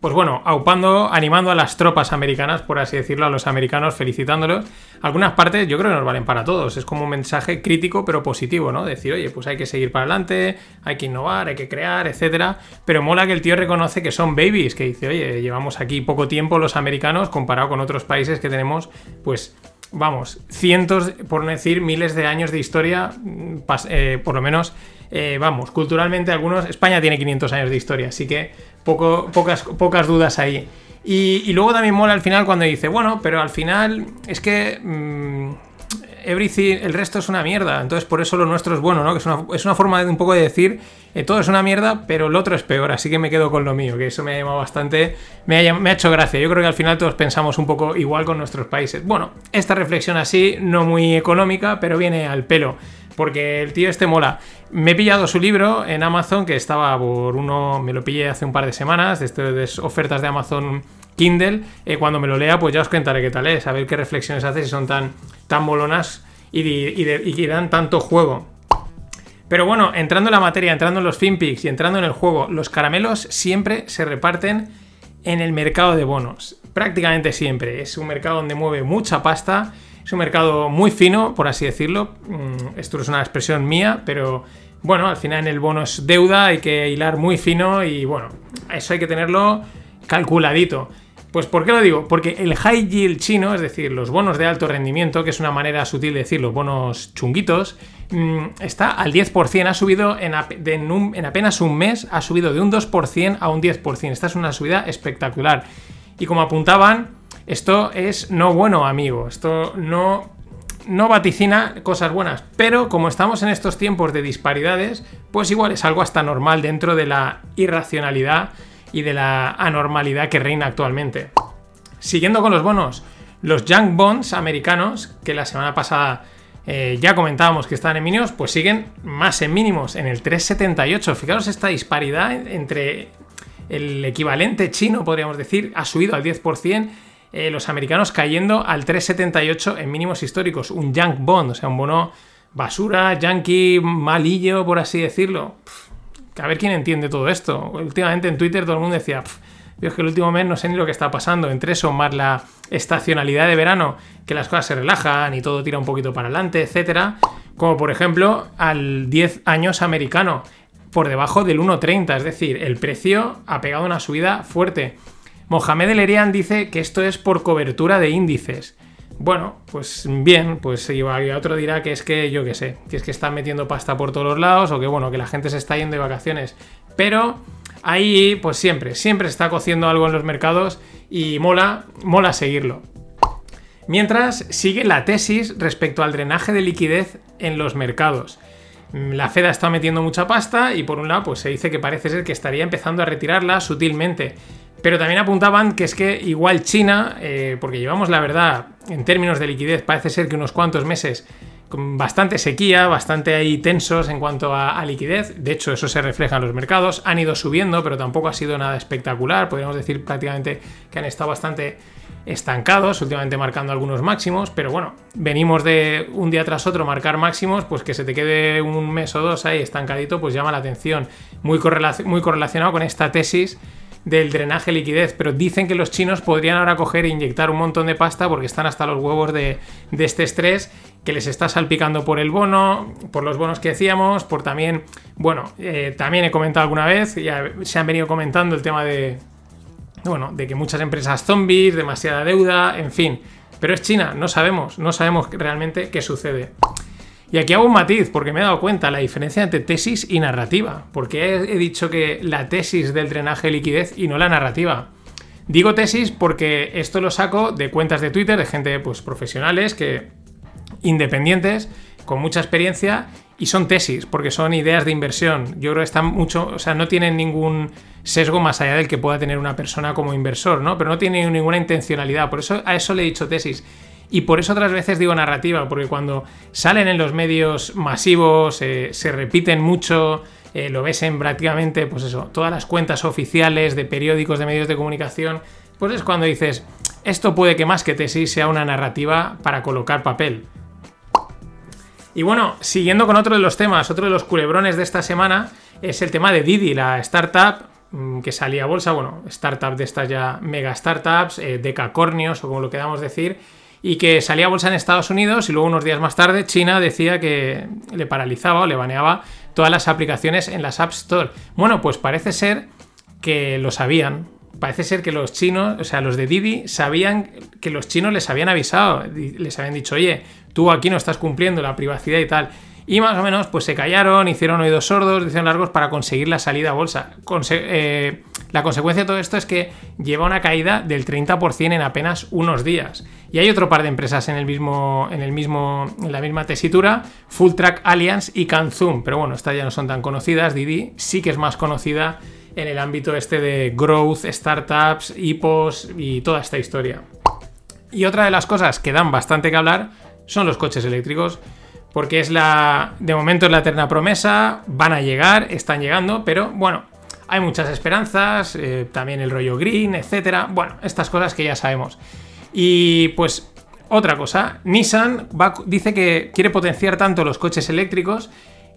Pues bueno, aupando, animando a las tropas americanas, por así decirlo, a los americanos, felicitándolos. Algunas partes yo creo que nos valen para todos. Es como un mensaje crítico pero positivo, ¿no? Decir, oye, pues hay que seguir para adelante, hay que innovar, hay que crear, etcétera. Pero mola que el tío reconoce que son babies, que dice, oye, llevamos aquí poco tiempo los americanos comparado con otros países que tenemos, pues vamos, cientos, por no decir miles de años de historia, eh, por lo menos, eh, vamos, culturalmente algunos, España tiene 500 años de historia, así que poco, pocas, pocas dudas ahí. Y, luego también mola al final cuando dice, bueno, pero al final es que... Mm, everything, el resto es una mierda. Entonces, por eso lo nuestro es bueno, ¿no? Que es una, forma de un poco de decir, eh, todo es una mierda, pero lo otro es peor. Así que me quedo con lo mío, que eso me ha llamado bastante, me ha, hecho gracia. Yo creo que al final todos pensamos un poco igual con nuestros países. Bueno, esta reflexión así, no muy económica, pero viene al pelo. Porque el tío este mola. Me he pillado su libro en Amazon, que estaba por uno, me lo pillé hace un par de semanas, de ofertas de Amazon Kindle, eh, cuando me lo lea, pues ya os contaré qué tal es, a ver qué reflexiones hace, si son tan, tan molonas y, y, dan tanto juego. Pero bueno, entrando en la materia, entrando en los FinPix y entrando en el juego, los caramelos siempre se reparten en el mercado de bonos. Prácticamente siempre. Es un mercado donde mueve mucha pasta. Es un mercado muy fino, por así decirlo. Mm, esto es una expresión mía, pero bueno, al final en el bono es deuda, hay que hilar muy fino y bueno, eso hay que tenerlo calculadito. Pues ¿por qué lo digo? Porque el high yield chino, es decir, los bonos de alto rendimiento, que es una manera sutil de decir los bonos chunguitos, mm, está al 10%, ha subido en, apenas un mes, ha subido de un 2% a un 10%. Esta es una subida espectacular. Y como apuntaban, esto es no bueno, amigo. Esto no, no vaticina cosas buenas. Pero como estamos en estos tiempos de disparidades, pues igual es algo hasta normal dentro de la irracionalidad y de la anormalidad que reina actualmente. Siguiendo con los bonos, los junk bonds americanos, que la semana pasada eh, ya comentábamos que estaban en mínimos, pues siguen más en mínimos, en el 3,78. Fijaros esta disparidad entre el equivalente chino, podríamos decir, ha subido al 10%, eh, los americanos cayendo al 3,78 en mínimos históricos. Un junk bond, o sea, un bono basura, yankee, malillo, por así decirlo. A ver quién entiende todo esto. Últimamente en Twitter todo el mundo decía, "Pff, yo es que el último mes no sé ni lo que está pasando. Entre eso, más la estacionalidad de verano, que las cosas se relajan y todo tira un poquito para adelante, etcétera. Como por ejemplo al 10 años americano, por debajo del 1,30. Es decir, el precio ha pegado una subida fuerte. Mohamed El Erian dice que esto es por cobertura de índices. Bueno, pues bien, pues y otro dirá que es que yo qué sé, que es que están metiendo pasta por todos los lados o que bueno, que la gente se está yendo de vacaciones. Pero ahí, pues siempre, siempre está cociendo algo en los mercados y mola, mola seguirlo. Mientras sigue la tesis respecto al drenaje de liquidez en los mercados. Mm, La Fed está metiendo mucha pasta y por un lado pues se dice que parece ser que estaría empezando a retirarla sutilmente. Pero también apuntaban que es que igual China, eh, porque llevamos la verdad en términos de liquidez, parece ser que unos cuantos meses con bastante sequía, bastante ahí tensos en cuanto a, liquidez. De hecho, eso se refleja en los mercados. Han ido subiendo, pero tampoco ha sido nada espectacular. Podríamos decir prácticamente que han estado bastante estancados, últimamente marcando algunos máximos, pero bueno, venimos de un día tras otro marcar máximos, pues que se te quede un mes o dos ahí estancadito, pues llama la atención. Muy correlacionado con esta tesis del drenaje liquidez, pero dicen que los chinos podrían ahora coger e inyectar un montón de pasta porque están hasta los huevos de, de este estrés que les está salpicando por el bono, por los bonos que decíamos, por también, bueno, eh, también he comentado alguna vez, ya se han venido comentando el tema de, bueno, de que muchas empresas zombies, demasiada deuda, en fin. Pero es China, no sabemos, no sabemos realmente qué sucede. Y aquí hago un matiz, porque me he dado cuenta la diferencia entre tesis y narrativa. Porque he, dicho que la tesis del drenaje de liquidez y no la narrativa. Digo tesis porque esto lo saco de cuentas de Twitter de gente pues, profesionales que independientes con mucha experiencia y son tesis porque son ideas de inversión. Yo creo que están mucho, o sea, no tienen ningún sesgo más allá del que pueda tener una persona como inversor, ¿no? Pero no tienen ninguna intencionalidad. Por eso a eso le he dicho tesis. Y por eso otras veces digo narrativa, porque cuando salen en los medios masivos, eh, se repiten mucho, eh, lo ves en prácticamente, pues eso, todas las cuentas oficiales de periódicos, de medios de comunicación, pues es cuando dices, esto puede que más que tesis sea una narrativa para colocar papel. Y bueno, siguiendo con otro de los temas, otro de los culebrones de esta semana es el tema de Didi, la startup mm, que salía a bolsa, bueno, startup de estas ya mega startups, eh, decacornios o como lo queramos decir, y que salía a bolsa en Estados Unidos y luego unos días más tarde China decía que le paralizaba o le baneaba todas las aplicaciones en las App Store. Bueno, pues parece ser que lo sabían. Parece ser que los chinos, o sea, los de Didi, sabían que los chinos les habían avisado, les habían dicho, oye, tú aquí no estás cumpliendo la privacidad y tal. Y más o menos, pues se callaron, hicieron oídos sordos, hicieron largos para conseguir la salida a bolsa. Eh, la consecuencia de todo esto es que lleva una caída del 30% en apenas unos días. Y hay otro par de empresas en el mismo, en el mismo, en la misma tesitura, Full Track Alliance y Kanzum. Pero bueno, estas ya no son tan conocidas. Didi sí que es más conocida en el ámbito este de growth, startups, IPOs y toda esta historia. Y otra de las cosas que dan bastante que hablar son los coches eléctricos, porque es la, de momento es la eterna promesa, van a llegar, están llegando, pero bueno, hay muchas esperanzas, eh, también el rollo green, etcétera. Bueno, estas cosas que ya sabemos. Y pues otra cosa, Nissan dice que quiere potenciar tanto los coches eléctricos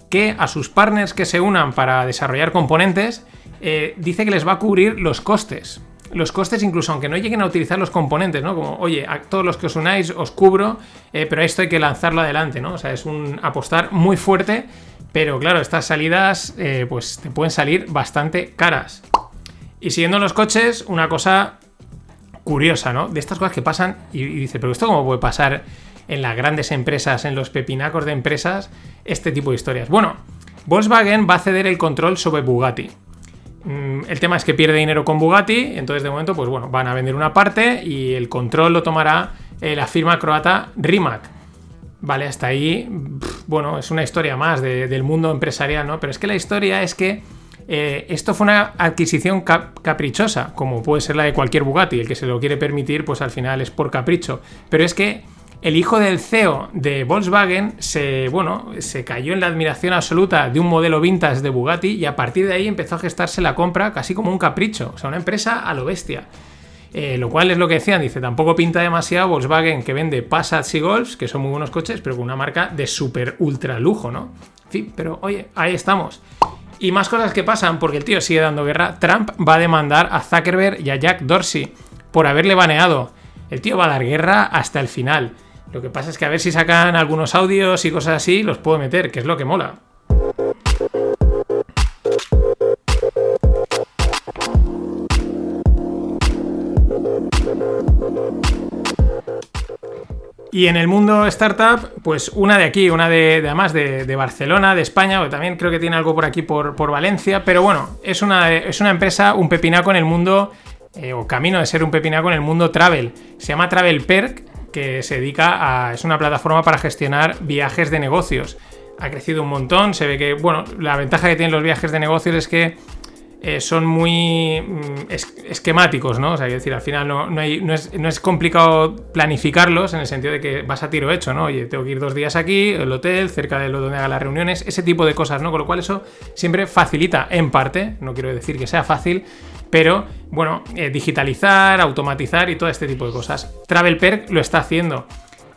que a sus partners que se unan para desarrollar componentes, eh, dice que les va a cubrir los costes. Los costes, incluso aunque no lleguen a utilizar los componentes, ¿no? Como, oye, a todos los que os unáis os cubro, eh, pero esto hay que lanzarlo adelante, ¿no? O sea, es un apostar muy fuerte, pero claro, estas salidas, eh, pues te pueden salir bastante caras. Y siguiendo los coches, una cosa curiosa, ¿no? De estas cosas que pasan y, dice, pero esto cómo puede pasar en las grandes empresas, en los pepinacos de empresas, este tipo de historias. Bueno, Volkswagen va a ceder el control sobre Bugatti. Mm, El tema es que pierde dinero con Bugatti, entonces de momento, pues bueno, van a vender una parte y el control lo tomará eh, la firma croata Rimac. Vale, hasta ahí, bueno, es una historia más de- del mundo empresarial, ¿no? Pero es que la historia es que eh, esto fue una adquisición cap- caprichosa, como puede ser la de cualquier Bugatti, el que se lo quiere permitir, pues al final es por capricho. Pero es que el hijo del CEO de Volkswagen se, bueno, se cayó en la admiración absoluta de un modelo vintage de Bugatti y a partir de ahí empezó a gestarse la compra casi como un capricho, o sea, una empresa a lo bestia. Eh, lo cual es lo que decían, dice, tampoco pinta demasiado Volkswagen que vende Passat y Golfs, que son muy buenos coches, pero con una marca de súper ultra lujo, ¿no? En fin, pero oye, ahí estamos. Y más cosas que pasan, porque el tío sigue dando guerra. Trump va a demandar a Zuckerberg y a Jack Dorsey por haberle baneado. El tío va a dar guerra hasta el final. Lo que pasa es que a ver si sacan algunos audios y cosas así, los puedo meter, que es lo que mola. Y en el mundo startup, pues una de aquí, una de, además de, Barcelona, de España, o también creo que tiene algo por aquí por, Valencia, pero bueno, es una, es una empresa, un pepinaco en el mundo, eh, o camino de ser un pepinaco en el mundo travel. Se llama Travel Perk que se dedica a. es una plataforma para gestionar viajes de negocios. Ha crecido un montón. Se ve que, bueno, la ventaja que tienen los viajes de negocios es que eh, son muy mm, esquemáticos, ¿no? O sea, decir, al final no, no, es, complicado planificarlos en el sentido de que vas a tiro hecho, ¿no? Oye, tengo que ir dos días aquí, el hotel, cerca de donde haga las reuniones, ese tipo de cosas, ¿no? Con lo cual eso siempre facilita, en parte, no quiero decir que sea fácil, pero bueno, eh, digitalizar, automatizar y todo este tipo de cosas. TravelPerk lo está haciendo.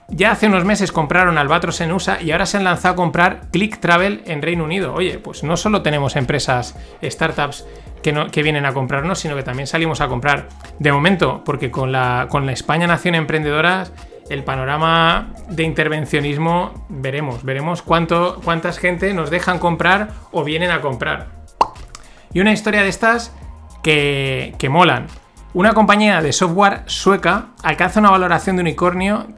Ya hace unos meses compraron Albatros en USA y ahora se han lanzado a comprar Click Travel en Reino Unido. Oye, pues no solo tenemos empresas, startups que, que vienen a comprarnos, sino que también salimos a comprar. De momento, porque con la, con la España Nación Emprendedora el panorama de intervencionismo veremos, veremos cuánto, cuántas gente nos dejan comprar o vienen a comprar. Y una historia de estas que, molan. Una compañía de software sueca alcanza una valoración de unicornio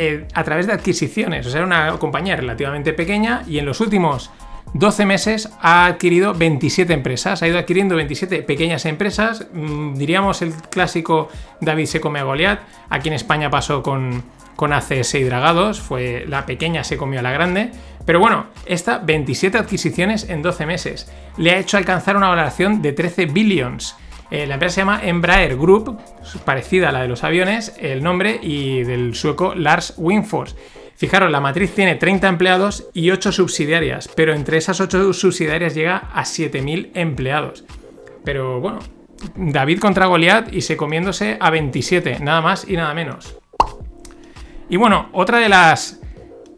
eh, a través de adquisiciones. O sea, era una compañía relativamente pequeña y en los últimos 12 meses ha adquirido 27 empresas. Ha ido adquiriendo 27 pequeñas empresas. Mm, diríamos el clásico David se come a Goliat. Aquí en España pasó con, con ACS y Dragados. Fue la pequeña se comió a la grande. Pero bueno, esta 27 adquisiciones en 12 meses le ha hecho alcanzar una valoración de 13 billions. Eh, la empresa se llama Embraer Group, parecida a la de los aviones, el nombre y del sueco Lars Wingfors. Fijaros, la matriz tiene 30 empleados y 8 subsidiarias, pero entre esas 8 subsidiarias llega a 7.000 empleados. Pero bueno, David contra Goliat y se comiéndose a 27, nada más y nada menos. Y bueno, otra de las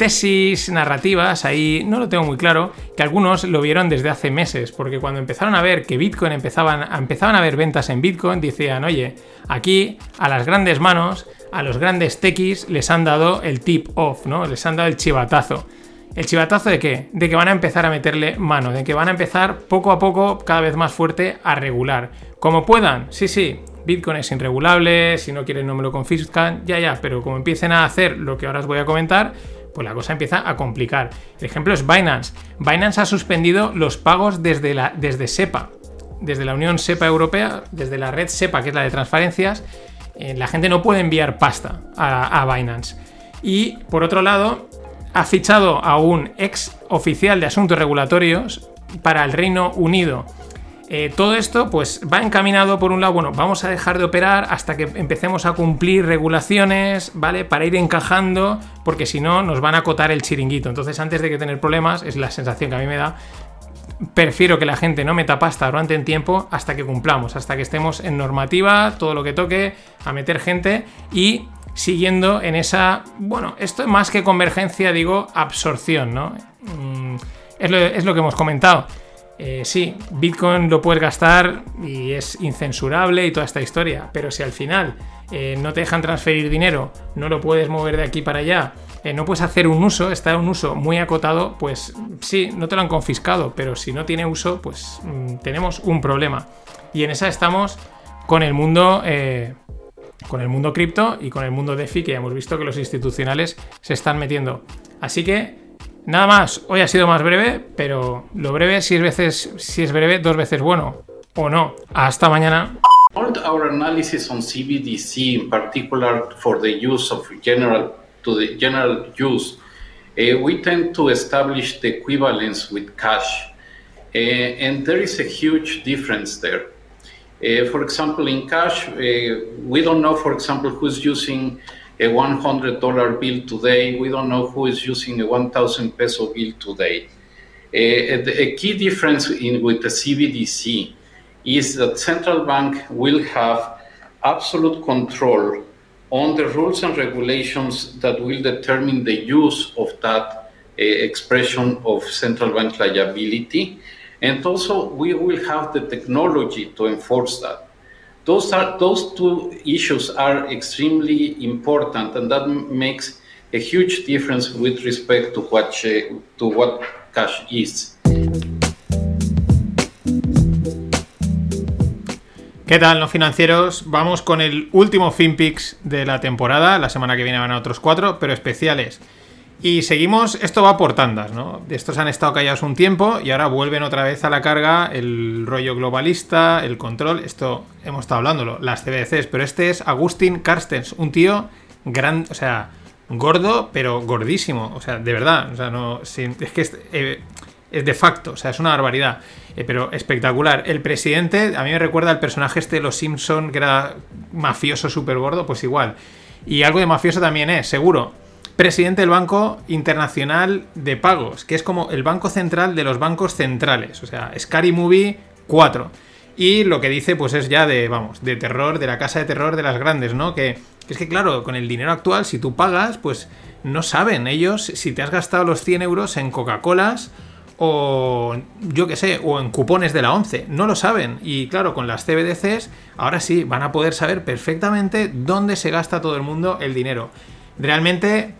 tesis narrativas, ahí no lo tengo muy claro, que algunos lo vieron desde hace meses, porque cuando empezaron a ver que Bitcoin empezaban, empezaban a ver ventas en Bitcoin, decían, oye, aquí a las grandes manos, a los grandes techis les han dado el tip off, ¿no? Les han dado el chivatazo. ¿El chivatazo de qué? De que van a empezar a meterle mano, de que van a empezar poco a poco, cada vez más fuerte, a regular. Como puedan, sí, sí, Bitcoin es irregulable, si no quieren no me lo confiscan, ya, ya, pero como empiecen a hacer lo que ahora os voy a comentar, pues la cosa empieza a complicar. El ejemplo es Binance. Binance ha suspendido los pagos desde, la, desde SEPA, desde la Unión SEPA Europea, desde la red SEPA, que es la de transferencias. Eh, la gente no puede enviar pasta a, a Binance. Y por otro lado, ha fichado a un ex oficial de asuntos regulatorios para el Reino Unido eh, todo esto pues va encaminado por un lado, bueno, vamos a dejar de operar hasta que empecemos a cumplir regulaciones, ¿vale? Para ir encajando, porque si no nos van a acotar el chiringuito. Entonces antes de que tener problemas, es la sensación que a mí me da, prefiero que la gente no meta pasta durante un tiempo hasta que cumplamos, hasta que estemos en normativa, todo lo que toque, a meter gente y siguiendo en esa, bueno, esto es más que convergencia, digo, absorción, ¿no? Mm, es lo que hemos comentado. Eh, sí, Bitcoin lo puedes gastar y es incensurable y toda esta historia, pero si al final eh, no te dejan transferir dinero, no lo puedes mover de aquí para allá, eh, no puedes hacer un uso, está un uso muy acotado, pues sí, no te lo han confiscado, pero si no tiene uso, pues mm, tenemos un problema. Y en esa estamos con el mundo con el mundo cripto y con el mundo DeFi, que ya hemos visto que los institucionales se están metiendo. Así que Nada más, hoy ha sido más breve, pero lo breve si es veces, si es breve, dos veces bueno. O no. Hasta mañana. All our analysis on CBDC, in particular for the use of general to the general use, uh, we tend to establish the equivalence with cash, uh, and there is a huge difference there. Uh, for example, in cash, we don't know, for example, who's using a $100 bill today. We don't know who is using a 1,000 peso bill today. A key difference in, with the CBDC is that central bank will have absolute control on the rules and regulations that will determine the use of that uh, expression of central bank liability. And also, we will have the technology to enforce that. Those, are, those two issues are extremely important, and that makes a huge difference with respect to what, to what cash is. ¿Qué tal, no financieros? Vamos con el último FinPix de la temporada. La semana que viene van a otros cuatro, pero especiales. Y seguimos, esto va por tandas, ¿no? Estos han estado callados un tiempo y ahora vuelven otra vez a la carga el rollo globalista, el control. Esto hemos estado hablándolo, las CBDCs, pero este es Agustín Carstens, un tío gran, o sea, gordo, pero gordísimo. O sea, de verdad, o sea, no, es que es, eh, es de facto, o sea, es una barbaridad. Eh, pero espectacular. El presidente, a mí me recuerda al personaje este de Los Simpson, que era mafioso súper gordo, pues igual. Y algo de mafioso también es, seguro. Presidente del Banco Internacional de Pagos, que es como el banco central de los bancos centrales. O sea, Scary Movie 4. Y lo que dice, pues es ya de, vamos, de terror, de la casa de terror de las grandes, ¿no? Que, que es que, claro, con el dinero actual, si tú pagas, pues no saben ellos si te has gastado los 100 euros en Coca-Colas o yo qué sé, o en cupones de la 11, no lo saben. Y claro, con las CBDCs, ahora sí, van a poder saber perfectamente dónde se gasta todo el mundo el dinero. Realmente,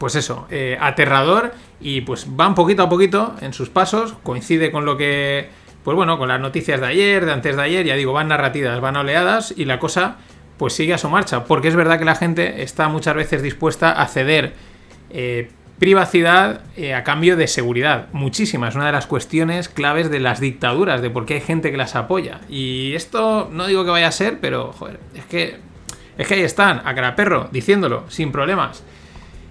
pues eso, eh, aterrador y pues van poquito a poquito en sus pasos, coincide con lo que, pues bueno, con las noticias de ayer, de antes de ayer, ya digo, van narrativas, van oleadas y la cosa pues sigue a su marcha, porque es verdad que la gente está muchas veces dispuesta a ceder. Eh, privacidad eh, a cambio de seguridad. Muchísimas, una de las cuestiones claves de las dictaduras, de por qué hay gente que las apoya. Y esto no digo que vaya a ser, pero joder, es que es que ahí están, a cara perro, diciéndolo, sin problemas.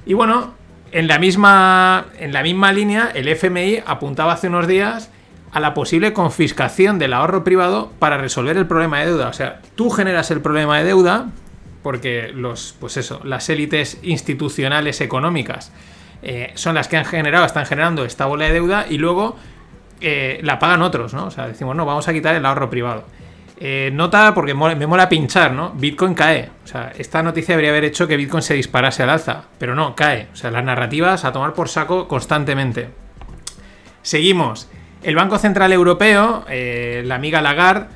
Y bueno, en la misma en la misma línea, el FMI apuntaba hace unos días a la posible confiscación del ahorro privado para resolver el problema de deuda. O sea, tú generas el problema de deuda porque los, pues eso, las élites institucionales económicas eh, son las que han generado, están generando esta bola de deuda y luego eh, la pagan otros, ¿no? O sea, decimos, no, vamos a quitar el ahorro privado. Eh, nota, porque me mola pinchar, ¿no? Bitcoin cae. O sea, esta noticia debería haber hecho que Bitcoin se disparase al alza, pero no, cae. O sea, las narrativas a tomar por saco constantemente. Seguimos. El Banco Central Europeo, la amiga Lagarde,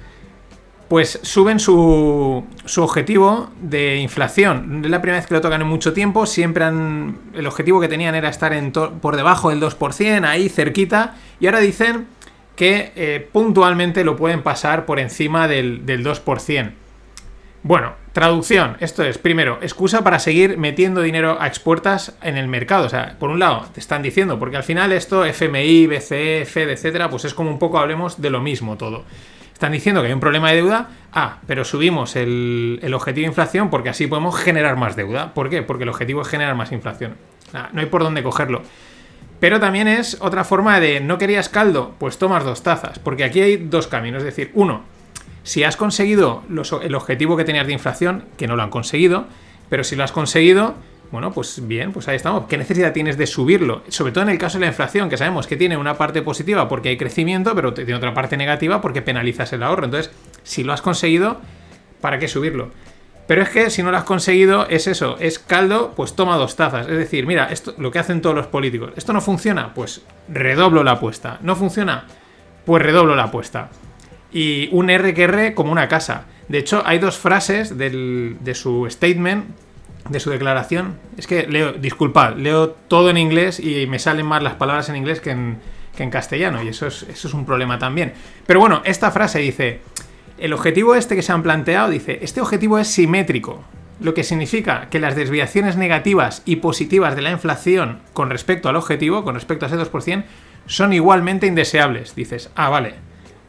pues suben su, su, objetivo de inflación. Es la primera vez que lo tocan en mucho tiempo. Siempre han. El objetivo que tenían era estar por debajo del 2%, ahí cerquita. Y ahora dicen que eh, puntualmente lo pueden pasar por encima del, del 2%. Bueno, traducción. Esto es, primero, excusa para seguir metiendo dinero a expuertas en el mercado. O sea, por un lado, te están diciendo, porque al final esto, FMI, BCE, FED, etcétera, pues es como un poco hablemos de lo mismo todo. Están diciendo que hay un problema de deuda, ah, pero subimos el, objetivo de inflación porque así podemos generar más deuda. ¿Por qué? Porque el objetivo es generar más inflación. no hay por dónde cogerlo. Pero también es otra forma de no querías caldo, pues tomas dos tazas. Porque aquí hay dos caminos. Es decir, uno, si has conseguido el objetivo que tenías de inflación, que no lo han conseguido, pero si lo has conseguido, bueno, pues bien, pues ahí estamos. ¿Qué necesidad tienes de subirlo? Sobre todo en el caso de la inflación, que sabemos que tiene una parte positiva porque hay crecimiento, pero tiene otra parte negativa porque penalizas el ahorro. Entonces, si lo has conseguido, ¿para qué subirlo? Pero es que si no lo has conseguido, es eso, es caldo, pues toma dos tazas. Es decir, mira, esto lo que hacen todos los políticos. ¿Esto no funciona? Pues redoblo la apuesta. ¿No funciona? Pues redoblo la apuesta. Y un R que R como una casa. De hecho, hay dos frases de su statement de su declaración. Es que leo, disculpad, leo todo en inglés y me salen más las palabras en inglés que en, que en castellano, y eso es, eso es un problema también. Pero bueno, esta frase dice, el objetivo este que se han planteado, dice, este objetivo es simétrico, lo que significa que las desviaciones negativas y positivas de la inflación con respecto al objetivo, con respecto a ese 2%, son igualmente indeseables. Dices, ah, vale.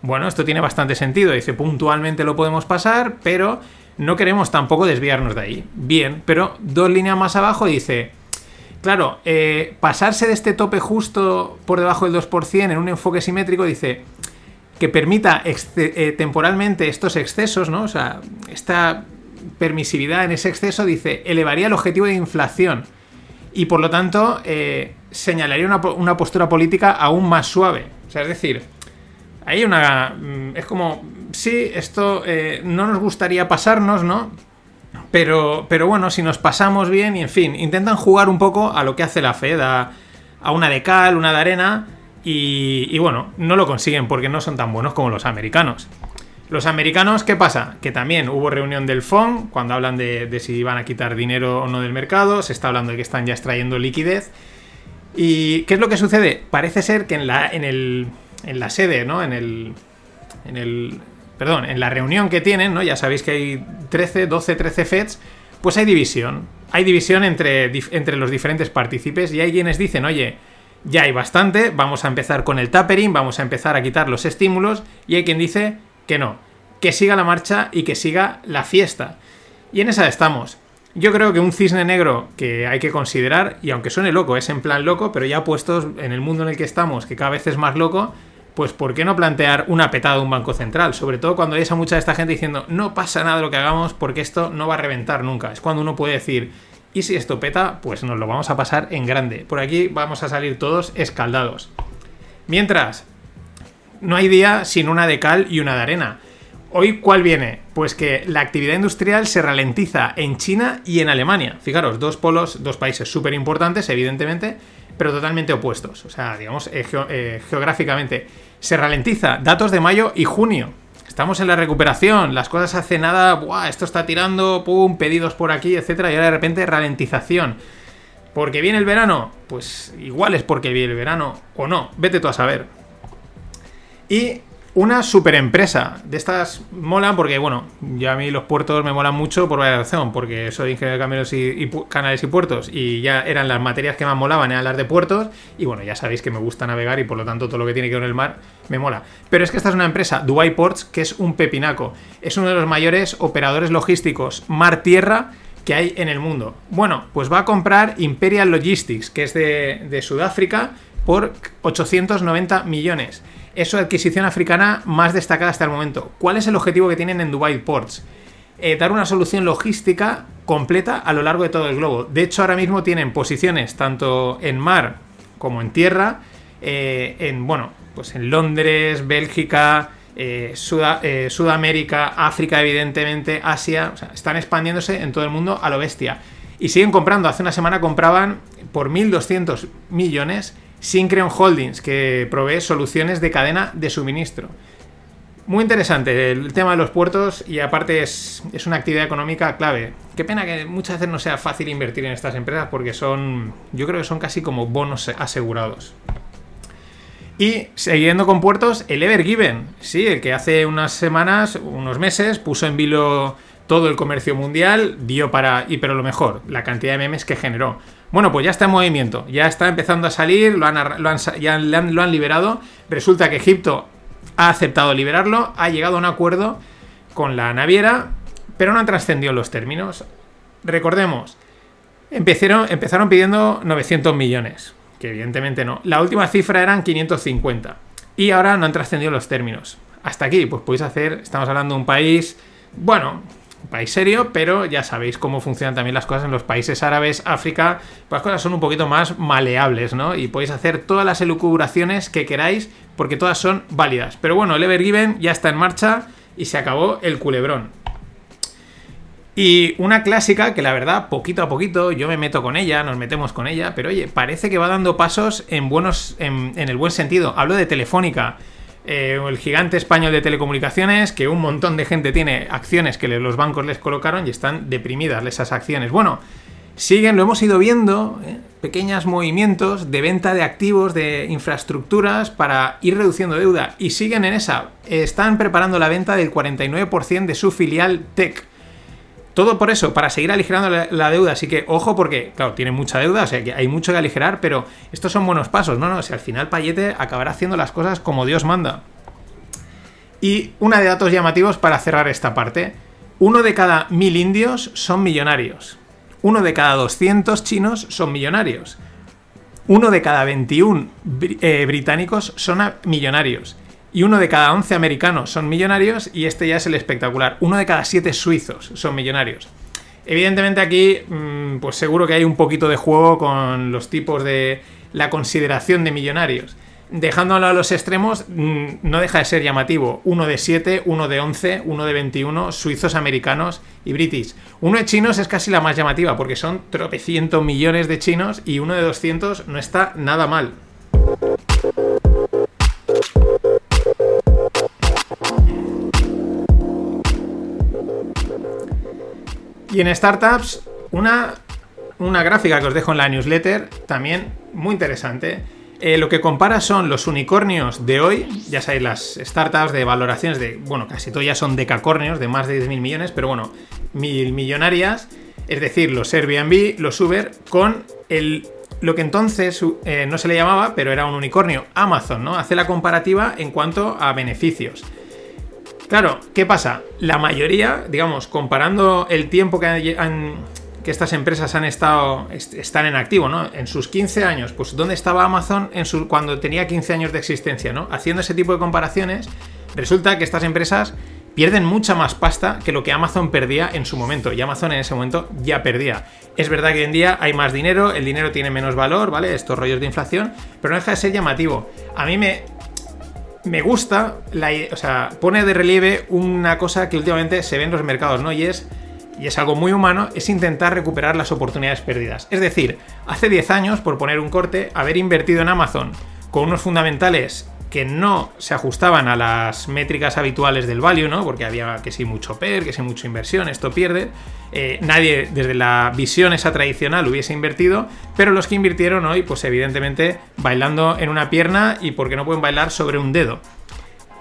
Bueno, esto tiene bastante sentido. Dice, puntualmente lo podemos pasar, pero no queremos tampoco desviarnos de ahí. Bien, pero dos líneas más abajo dice, claro, eh, pasarse de este tope justo por debajo del 2% en un enfoque simétrico dice que permita eh, temporalmente estos excesos, ¿no? O sea, esta permisividad, en ese exceso, dice, elevaría el objetivo de inflación y por lo tanto eh, señalaría una, una postura política aún más suave. O sea, es decir, hay una... mm, Es como, sí, esto eh, no nos gustaría pasarnos, ¿no? Pero, pero bueno, si nos pasamos bien y en fin, intentan jugar un poco a lo que hace la Fed, a, a una de cal, una de arena y, y bueno, no lo consiguen porque no son tan buenos como los americanos. Los americanos, ¿qué pasa? Que también hubo reunión del FON cuando hablan de, si van a quitar dinero o no del mercado, se está hablando de que están ya extrayendo liquidez. ¿Y qué es lo que sucede? Parece ser que en la, en el, en la sede, ¿no? En el, en el, perdón, en la reunión que tienen, ¿no? Ya sabéis que hay 13, 12, 13 FEDs, pues hay división. Hay división entre, entre los diferentes partícipes y hay quienes dicen, oye, ya hay bastante, vamos a empezar con el tapering, vamos a empezar a quitar los estímulos y hay quien dice que no, que siga la marcha y que siga la fiesta. Y en esa estamos. Yo creo que un cisne negro que hay que considerar, y aunque suene loco, es en plan loco, pero ya puestos en el mundo en el que estamos, que cada vez es más loco, pues ¿por qué no plantear una petada de un banco central? Sobre todo cuando hay esa mucha de esta gente diciendo, no pasa nada lo que hagamos porque esto no va a reventar nunca. Es cuando uno puede decir, y si esto peta, pues nos lo vamos a pasar en grande. Por aquí vamos a salir todos escaldados. Mientras, no hay día sin una de cal y una de arena. Hoy, ¿cuál viene? Pues que la actividad industrial se ralentiza en China y en Alemania. Fijaros, dos polos, dos países súper importantes, evidentemente, pero totalmente opuestos. O sea, digamos, eh, eh, geográficamente. Se ralentiza. Datos de mayo y junio. Estamos en la recuperación. Las cosas hace nada. Buah, esto está tirando. Pum, pedidos por aquí, etcétera. Y ahora de repente ralentización. ¿Porque viene el verano? Pues igual es porque viene el verano o no. Vete tú a saber. Y una super empresa. De estas molan porque, bueno, ya a mí los puertos me molan mucho por varias razones. Porque soy ingeniero de caminos y, canales y puertos. Y ya eran las materias que más molaban, eran las de puertos. Y bueno, ya sabéis que me gusta navegar y por lo tanto todo lo que tiene que ver con el mar me mola. Pero es que esta es una empresa, Dubai Ports, que es un pepinaco. Es uno de los mayores operadores logísticos mar-tierra que hay en el mundo. Bueno, pues va a comprar Imperial Logistics, que es de Sudáfrica, por 890 millones. Es su adquisición africana más destacada hasta el momento. ¿Cuál es el objetivo que tienen en Dubai Ports? Eh, dar una solución logística completa a lo largo de todo el globo. De hecho, ahora mismo tienen posiciones tanto en mar como en tierra, eh, en bueno, pues en Londres, Bélgica, eh, Suda- Sudamérica, África, evidentemente, Asia, o sea, están expandiéndose en todo el mundo a lo bestia. Y siguen comprando. Hace una semana compraban por 1.200 millones Syncreon Holdings, que provee soluciones de cadena de suministro. Muy interesante el tema de los puertos y aparte es, es una actividad económica clave. Qué pena que muchas veces no sea fácil invertir en estas empresas porque son, yo creo que son casi como bonos asegurados. Y siguiendo con puertos, el Ever Given, sí, el que hace unas semanas, unos meses, puso en vilo todo el comercio mundial, dio para. Y pero lo mejor, la cantidad de memes que generó. Bueno, pues ya está en movimiento, ya está empezando a salir, lo han, ya lo han liberado. Resulta que Egipto ha aceptado liberarlo, ha llegado a un acuerdo con la naviera, pero no han trascendido los términos. Recordemos, empezaron, empezaron pidiendo 900 millones, que evidentemente no. La última cifra eran 550 y ahora no han trascendido los términos. Hasta aquí, pues podéis hacer, estamos hablando de un país, bueno, país serio, pero ya sabéis cómo funcionan también las cosas en los países árabes, África, pues las cosas son un poquito más maleables, ¿no? Y podéis hacer todas las elucubraciones que queráis, porque todas son válidas. Pero bueno, el Evergiven ya está en marcha y se acabó el culebrón. Y una clásica que la verdad, poquito a poquito, yo me meto con ella, nos metemos con ella, pero oye, parece que va dando pasos en buenos. en, en el buen sentido. Hablo de Telefónica. Eh, el gigante español de telecomunicaciones, que un montón de gente tiene acciones que los bancos les colocaron y están deprimidas esas acciones. Bueno, siguen, lo hemos ido viendo, eh, pequeños movimientos de venta de activos, de infraestructuras para ir reduciendo deuda y siguen en esa. Están preparando la venta del 49% de su filial Tech. Todo por eso, para seguir aligerando la, deuda. Así que ojo porque, claro, tiene mucha deuda, o sea que hay mucho que aligerar, pero estos son buenos pasos. No, no, o sea, al final Payete acabará haciendo las cosas como Dios manda. Y una de datos llamativos para cerrar esta parte. Uno de cada mil indios son millonarios. Uno de cada 200 chinos son millonarios. Uno de cada 21 bri- eh, británicos son millonarios. Y uno de cada 11 americanos son millonarios y este ya es el espectacular. Uno de cada 7 suizos son millonarios. Evidentemente aquí, mm, pues seguro que hay un poquito de juego con los tipos de la consideración de millonarios. Dejando a los extremos, mm, no deja de ser llamativo. Uno de 7, uno de 11, uno de 21, suizos, americanos y british. Uno de chinos es casi la más llamativa, porque son tropecientos millones de chinos y uno de 200 no está nada mal. Y en startups, una, una gráfica que os dejo en la newsletter, también muy interesante. Eh, lo que compara son los unicornios de hoy, ya sabéis, las startups de valoraciones de, bueno, casi todas ya son decacornios de más de 10.000 millones, pero bueno, mil millonarias, es decir, los Airbnb, los Uber, con el, lo que entonces eh, no se le llamaba, pero era un unicornio, Amazon, ¿no? Hace la comparativa en cuanto a beneficios. Claro, ¿qué pasa? La mayoría, digamos, comparando el tiempo que, estas empresas han estado, están en activo, ¿no? En sus 15 años, pues ¿dónde estaba Amazon en su, cuando tenía 15 años de existencia, ¿no? Haciendo ese tipo de comparaciones, resulta que estas empresas pierden mucha más pasta que lo que Amazon perdía en su momento. Y Amazon en ese momento ya perdía. Es verdad que hoy en día hay más dinero, el dinero tiene menos valor, ¿vale? Estos rollos de inflación, pero no deja de ser llamativo. A mí me, me gusta, la, o sea, pone de relieve una cosa que últimamente se ve en los mercados, ¿no? Y es, y es algo muy humano, es intentar recuperar las oportunidades perdidas. Es decir, hace 10 años, por poner un corte, haber invertido en Amazon con unos fundamentales que no se ajustaban a las métricas habituales del value, ¿no? Porque había que si mucho PER, que si mucha inversión, esto pierde. Eh, nadie desde la visión esa tradicional hubiese invertido, pero los que invirtieron hoy, pues evidentemente bailando en una pierna y porque no pueden bailar sobre un dedo.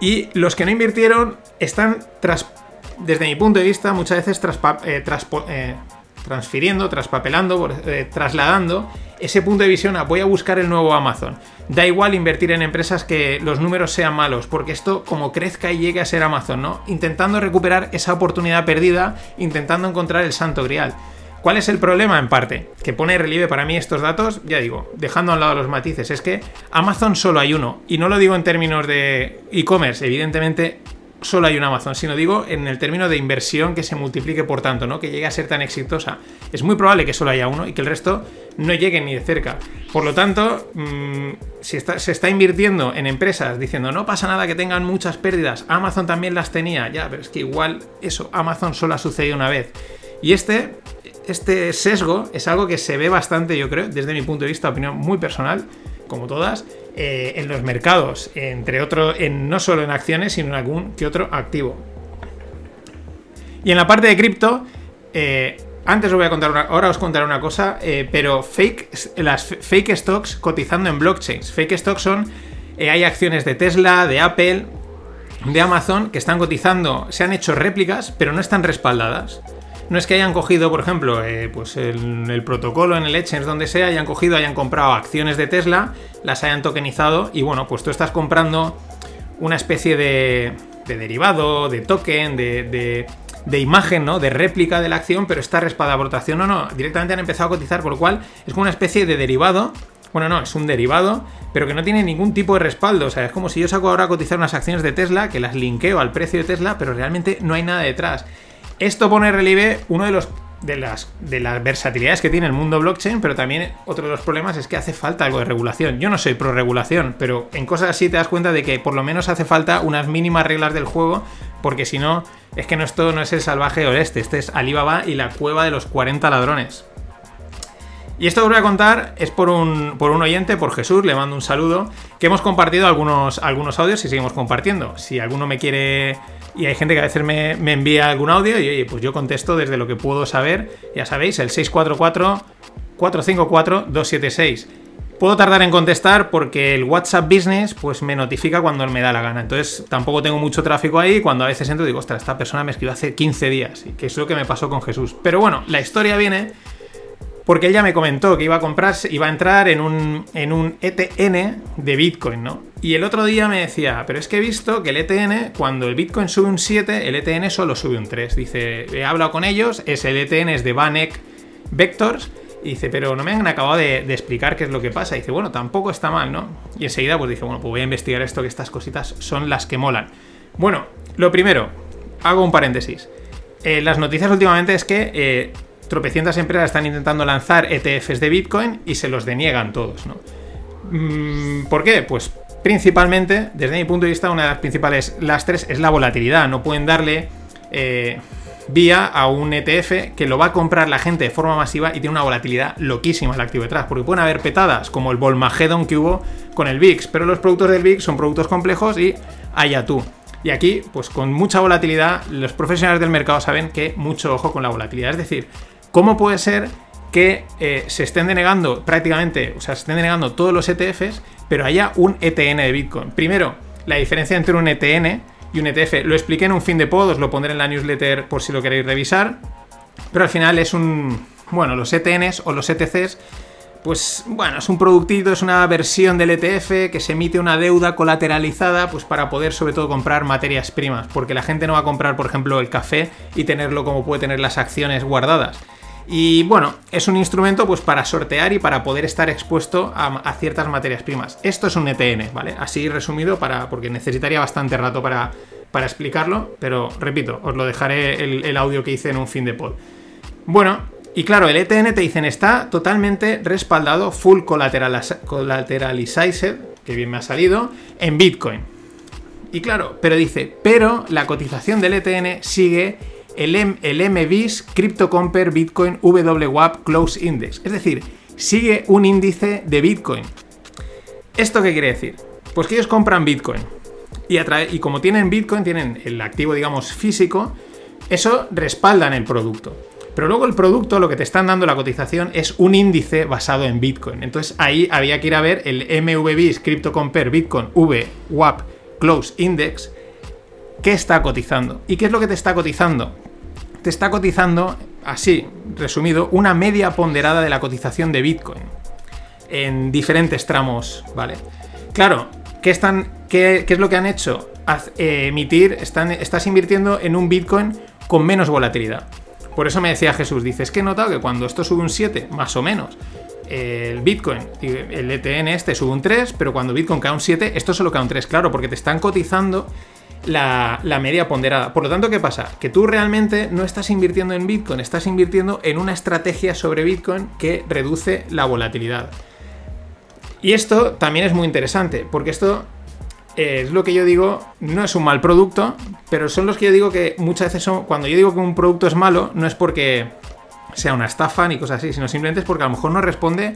Y los que no invirtieron están, tras, desde mi punto de vista, muchas veces eh, eh, transfiriendo, traspapelando, trasladando ese punto de visión a voy a buscar el nuevo Amazon. Da igual invertir en empresas que los números sean malos, porque esto como crezca y llegue a ser Amazon, ¿no? Intentando recuperar esa oportunidad perdida, intentando encontrar el santo grial. ¿Cuál es el problema en parte? Que pone relieve para mí estos datos, ya digo, dejando a un lado los matices, es que Amazon solo hay uno, y no lo digo en términos de e-commerce, evidentemente solo hay un Amazon, sino digo en el término de inversión que se multiplique por tanto, ¿no? Que llegue a ser tan exitosa. Es muy probable que solo haya uno y que el resto no llegue ni de cerca. Por lo tanto, mm, si se está invirtiendo en empresas diciendo no pasa nada que tengan muchas pérdidas, Amazon también las tenía, ya, pero es que igual eso, Amazon solo ha sucedido una vez. Y este, este sesgo es algo que se ve bastante, yo creo, desde mi punto de vista, opinión muy personal, como todas, eh, en los mercados, entre otros, en, no solo en acciones, sino en algún que otro activo. Y en la parte de cripto, eh, antes os voy a contar una, ahora os contaré una cosa, eh, pero fake, las fake stocks cotizando en blockchains. Fake stocks son, hay acciones de Tesla, de Apple, de Amazon que están cotizando, se han hecho réplicas, pero no están respaldadas no es que hayan cogido, por ejemplo, eh, pues el, protocolo en el Exchange, donde sea, hayan cogido, hayan comprado acciones de Tesla, las hayan tokenizado y bueno, pues tú estás comprando una especie de, de derivado, de token, de, de, imagen, ¿no? De réplica de la acción, pero está respaldada por votación. No, no, directamente han empezado a cotizar, por lo cual es como una especie de derivado. Bueno, no, es un derivado, pero que no tiene ningún tipo de respaldo. O sea, es como si yo saco ahora a cotizar unas acciones de Tesla, que las linkeo al precio de Tesla, pero realmente no hay nada detrás. Esto pone en relieve uno de los de las, de las versatilidades que tiene el mundo blockchain, pero también otro de los problemas es que hace falta algo de regulación. Yo no soy pro regulación, pero en cosas así te das cuenta de que por lo menos hace falta unas mínimas reglas del juego, porque si no, es que no, esto no es el salvaje oeste, este es Alibaba y la cueva de los 40 ladrones. Y esto que os voy a contar es por un, por un oyente, por Jesús, le mando un saludo, que hemos compartido algunos, algunos audios y seguimos compartiendo. Si alguno me quiere y hay gente que a veces me, envía algún audio y oye, pues yo contesto desde lo que puedo saber. Ya sabéis, el 644-454-276. Puedo tardar en contestar porque el WhatsApp Business pues me notifica cuando me da la gana. Entonces tampoco tengo mucho tráfico ahí. Cuando a veces entro digo, ostras, esta persona me escribió hace 15 días. Que es lo que me pasó con Jesús. Pero bueno, la historia viene porque ella me comentó que iba a comprarse, iba a entrar en un, en un ETN de Bitcoin, ¿no? Y el otro día me decía, pero es que he visto que el ETN, cuando el Bitcoin sube un 7, el ETN solo sube un 3. Dice, he hablado con ellos, es el ETN es de Vanek Vectors Y dice, pero no me han acabado de, explicar qué es lo que pasa. Y dice, bueno, tampoco está mal, ¿no? Y enseguida pues dije, bueno, pues voy a investigar esto, que estas cositas son las que molan. Bueno, lo primero, hago un paréntesis. Eh, las noticias últimamente es que eh, tropecientas empresas están intentando lanzar ETFs de Bitcoin y se los deniegan todos, ¿no? Mm, ¿Por qué? Pues principalmente, desde mi punto de vista, una de las principales lastres es la volatilidad. No pueden darle eh, vía a un ETF que lo va a comprar la gente de forma masiva y tiene una volatilidad loquísima el activo detrás. Porque pueden haber petadas, como el Volmageddon que hubo con el VIX, pero los productos del VIX son productos complejos y allá tú. Y aquí, pues con mucha volatilidad, los profesionales del mercado saben que mucho ojo con la volatilidad. Es decir, ¿cómo puede ser que eh, se estén denegando prácticamente, o sea, se estén denegando todos los ETFs, pero haya un ETN de Bitcoin? Primero, la diferencia entre un ETN y un ETF. Lo expliqué en un fin de pod, os lo pondré en la newsletter por si lo queréis revisar. Pero al final es un. Bueno, los ETNs o los ETCs pues bueno, es un productito, es una versión del ETF que se emite una deuda colateralizada pues para poder sobre todo comprar materias primas, porque la gente no va a comprar, por ejemplo, el café y tenerlo como puede tener las acciones guardadas. Y bueno, es un instrumento pues para sortear y para poder estar expuesto a, ciertas materias primas. Esto es un ETN, ¿vale? Así resumido para porque necesitaría bastante rato para, para explicarlo, pero repito, os lo dejaré el, el audio que hice en un fin de pod. Bueno, y claro, el ETN te dicen está totalmente respaldado, full collateralized, que bien me ha salido, en Bitcoin. Y claro, pero dice, pero la cotización del ETN sigue el, M el MBIS Crypto Compare Bitcoin WWAP Close Index. Es decir, sigue un índice de Bitcoin. ¿Esto qué quiere decir? Pues que ellos compran Bitcoin. Y, y como tienen Bitcoin, tienen el activo, digamos, físico, eso respaldan el producto. Pero luego el producto, lo que te están dando la cotización, es un índice basado en Bitcoin. Entonces ahí había que ir a ver el MVB Crypto Compare Bitcoin VWAP Close Index, ¿qué está cotizando? ¿Y qué es lo que te está cotizando? Te está cotizando, así, resumido, una media ponderada de la cotización de Bitcoin en diferentes tramos, ¿vale? Claro, ¿qué, están, qué, es lo que han hecho? Eh, emitir, están, estás invirtiendo en un Bitcoin con menos volatilidad. Por eso me decía Jesús, dice, es que he notado que cuando esto sube un 7, más o menos, el Bitcoin, el ETN este sube un 3, pero cuando Bitcoin cae un 7, esto solo cae un 3, claro, porque te están cotizando la, media ponderada. Por lo tanto, ¿qué pasa? Que tú realmente no estás invirtiendo en Bitcoin, estás invirtiendo en una estrategia sobre Bitcoin que reduce la volatilidad. Y esto también es muy interesante, porque esto es lo que yo digo, no es un mal producto, pero son los que yo digo que muchas veces son, cuando yo digo que un producto es malo, no es porque sea una estafa ni cosas así, sino simplemente es porque a lo mejor no responde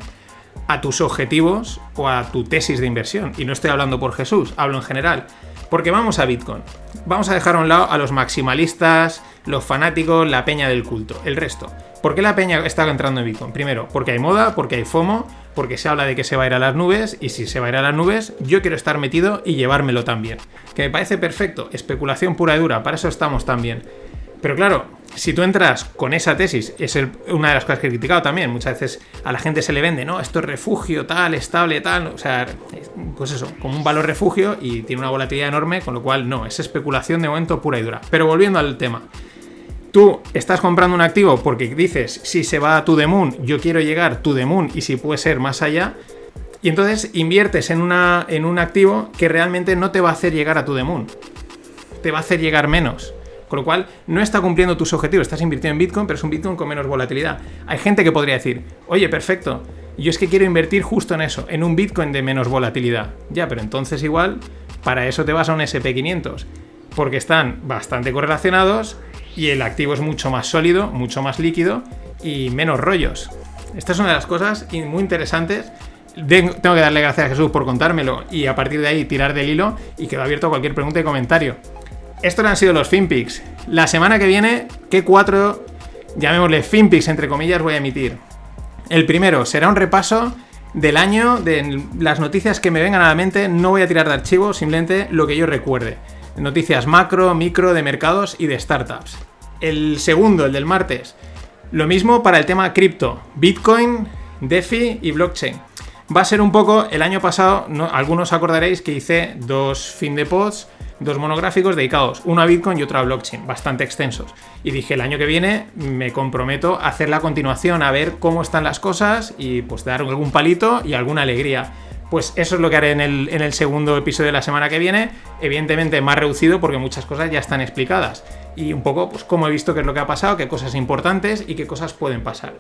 a tus objetivos o a tu tesis de inversión. Y no estoy hablando por Jesús, hablo en general. Porque vamos a Bitcoin. Vamos a dejar a un lado a los maximalistas, los fanáticos, la peña del culto, el resto. ¿Por qué la peña está entrando en Bitcoin? Primero, porque hay moda, porque hay FOMO, porque se habla de que se va a ir a las nubes, y si se va a ir a las nubes, yo quiero estar metido y llevármelo también. Que me parece perfecto, especulación pura y dura, para eso estamos también. Pero claro, si tú entras con esa tesis, es una de las cosas que he criticado también, muchas veces a la gente se le vende, ¿no? Esto es refugio, tal, estable, tal, o sea, pues eso, como un valor refugio y tiene una volatilidad enorme, con lo cual no, es especulación de momento pura y dura. Pero volviendo al tema, tú estás comprando un activo porque dices, si se va a tu moon, yo quiero llegar the moon y si puede ser más allá, y entonces inviertes en, una, en un activo que realmente no te va a hacer llegar a tu moon, te va a hacer llegar menos. Con lo cual, no está cumpliendo tus objetivos. Estás invirtiendo en Bitcoin, pero es un Bitcoin con menos volatilidad. Hay gente que podría decir, oye, perfecto, yo es que quiero invertir justo en eso, en un Bitcoin de menos volatilidad. Ya, pero entonces igual, para eso te vas a un SP500, porque están bastante correlacionados y el activo es mucho más sólido, mucho más líquido y menos rollos. Esta es una de las cosas muy interesantes tengo que darle gracias a Jesús por contármelo y a partir de ahí tirar del hilo y quedo abierto a cualquier pregunta y comentario. Estos han sido los FinPix. La semana que viene, ¿qué cuatro, llamémosle FinPix entre comillas, voy a emitir? El primero será un repaso del año, de las noticias que me vengan a la mente. No voy a tirar de archivo, simplemente lo que yo recuerde. Noticias macro, micro, de mercados y de startups. El segundo, el del martes. Lo mismo para el tema cripto, Bitcoin, DeFi y blockchain. Va a ser un poco, el año pasado, algunos acordaréis que hice dos fin de pods dos monográficos dedicados, uno a Bitcoin y otro a blockchain, bastante extensos. Y dije, el año que viene me comprometo a hacer la continuación, a ver cómo están las cosas y pues dar algún palito y alguna alegría. Pues eso es lo que haré en el, en el segundo episodio de la semana que viene, evidentemente más reducido porque muchas cosas ya están explicadas. Y un poco, pues, cómo he visto qué es lo que ha pasado, qué cosas importantes y qué cosas pueden pasar.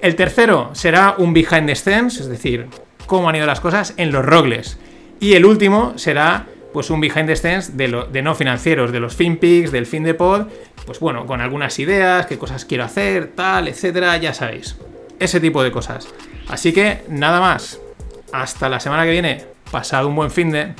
El tercero será un behind the scenes, es decir, cómo han ido las cosas en los rogles. Y el último será pues un behind the scenes de, lo- de no financieros, de los FinPix, del fin de pod, pues bueno, con algunas ideas, qué cosas quiero hacer, tal, etcétera, ya sabéis. Ese tipo de cosas. Así que nada más. Hasta la semana que viene. Pasad un buen fin de.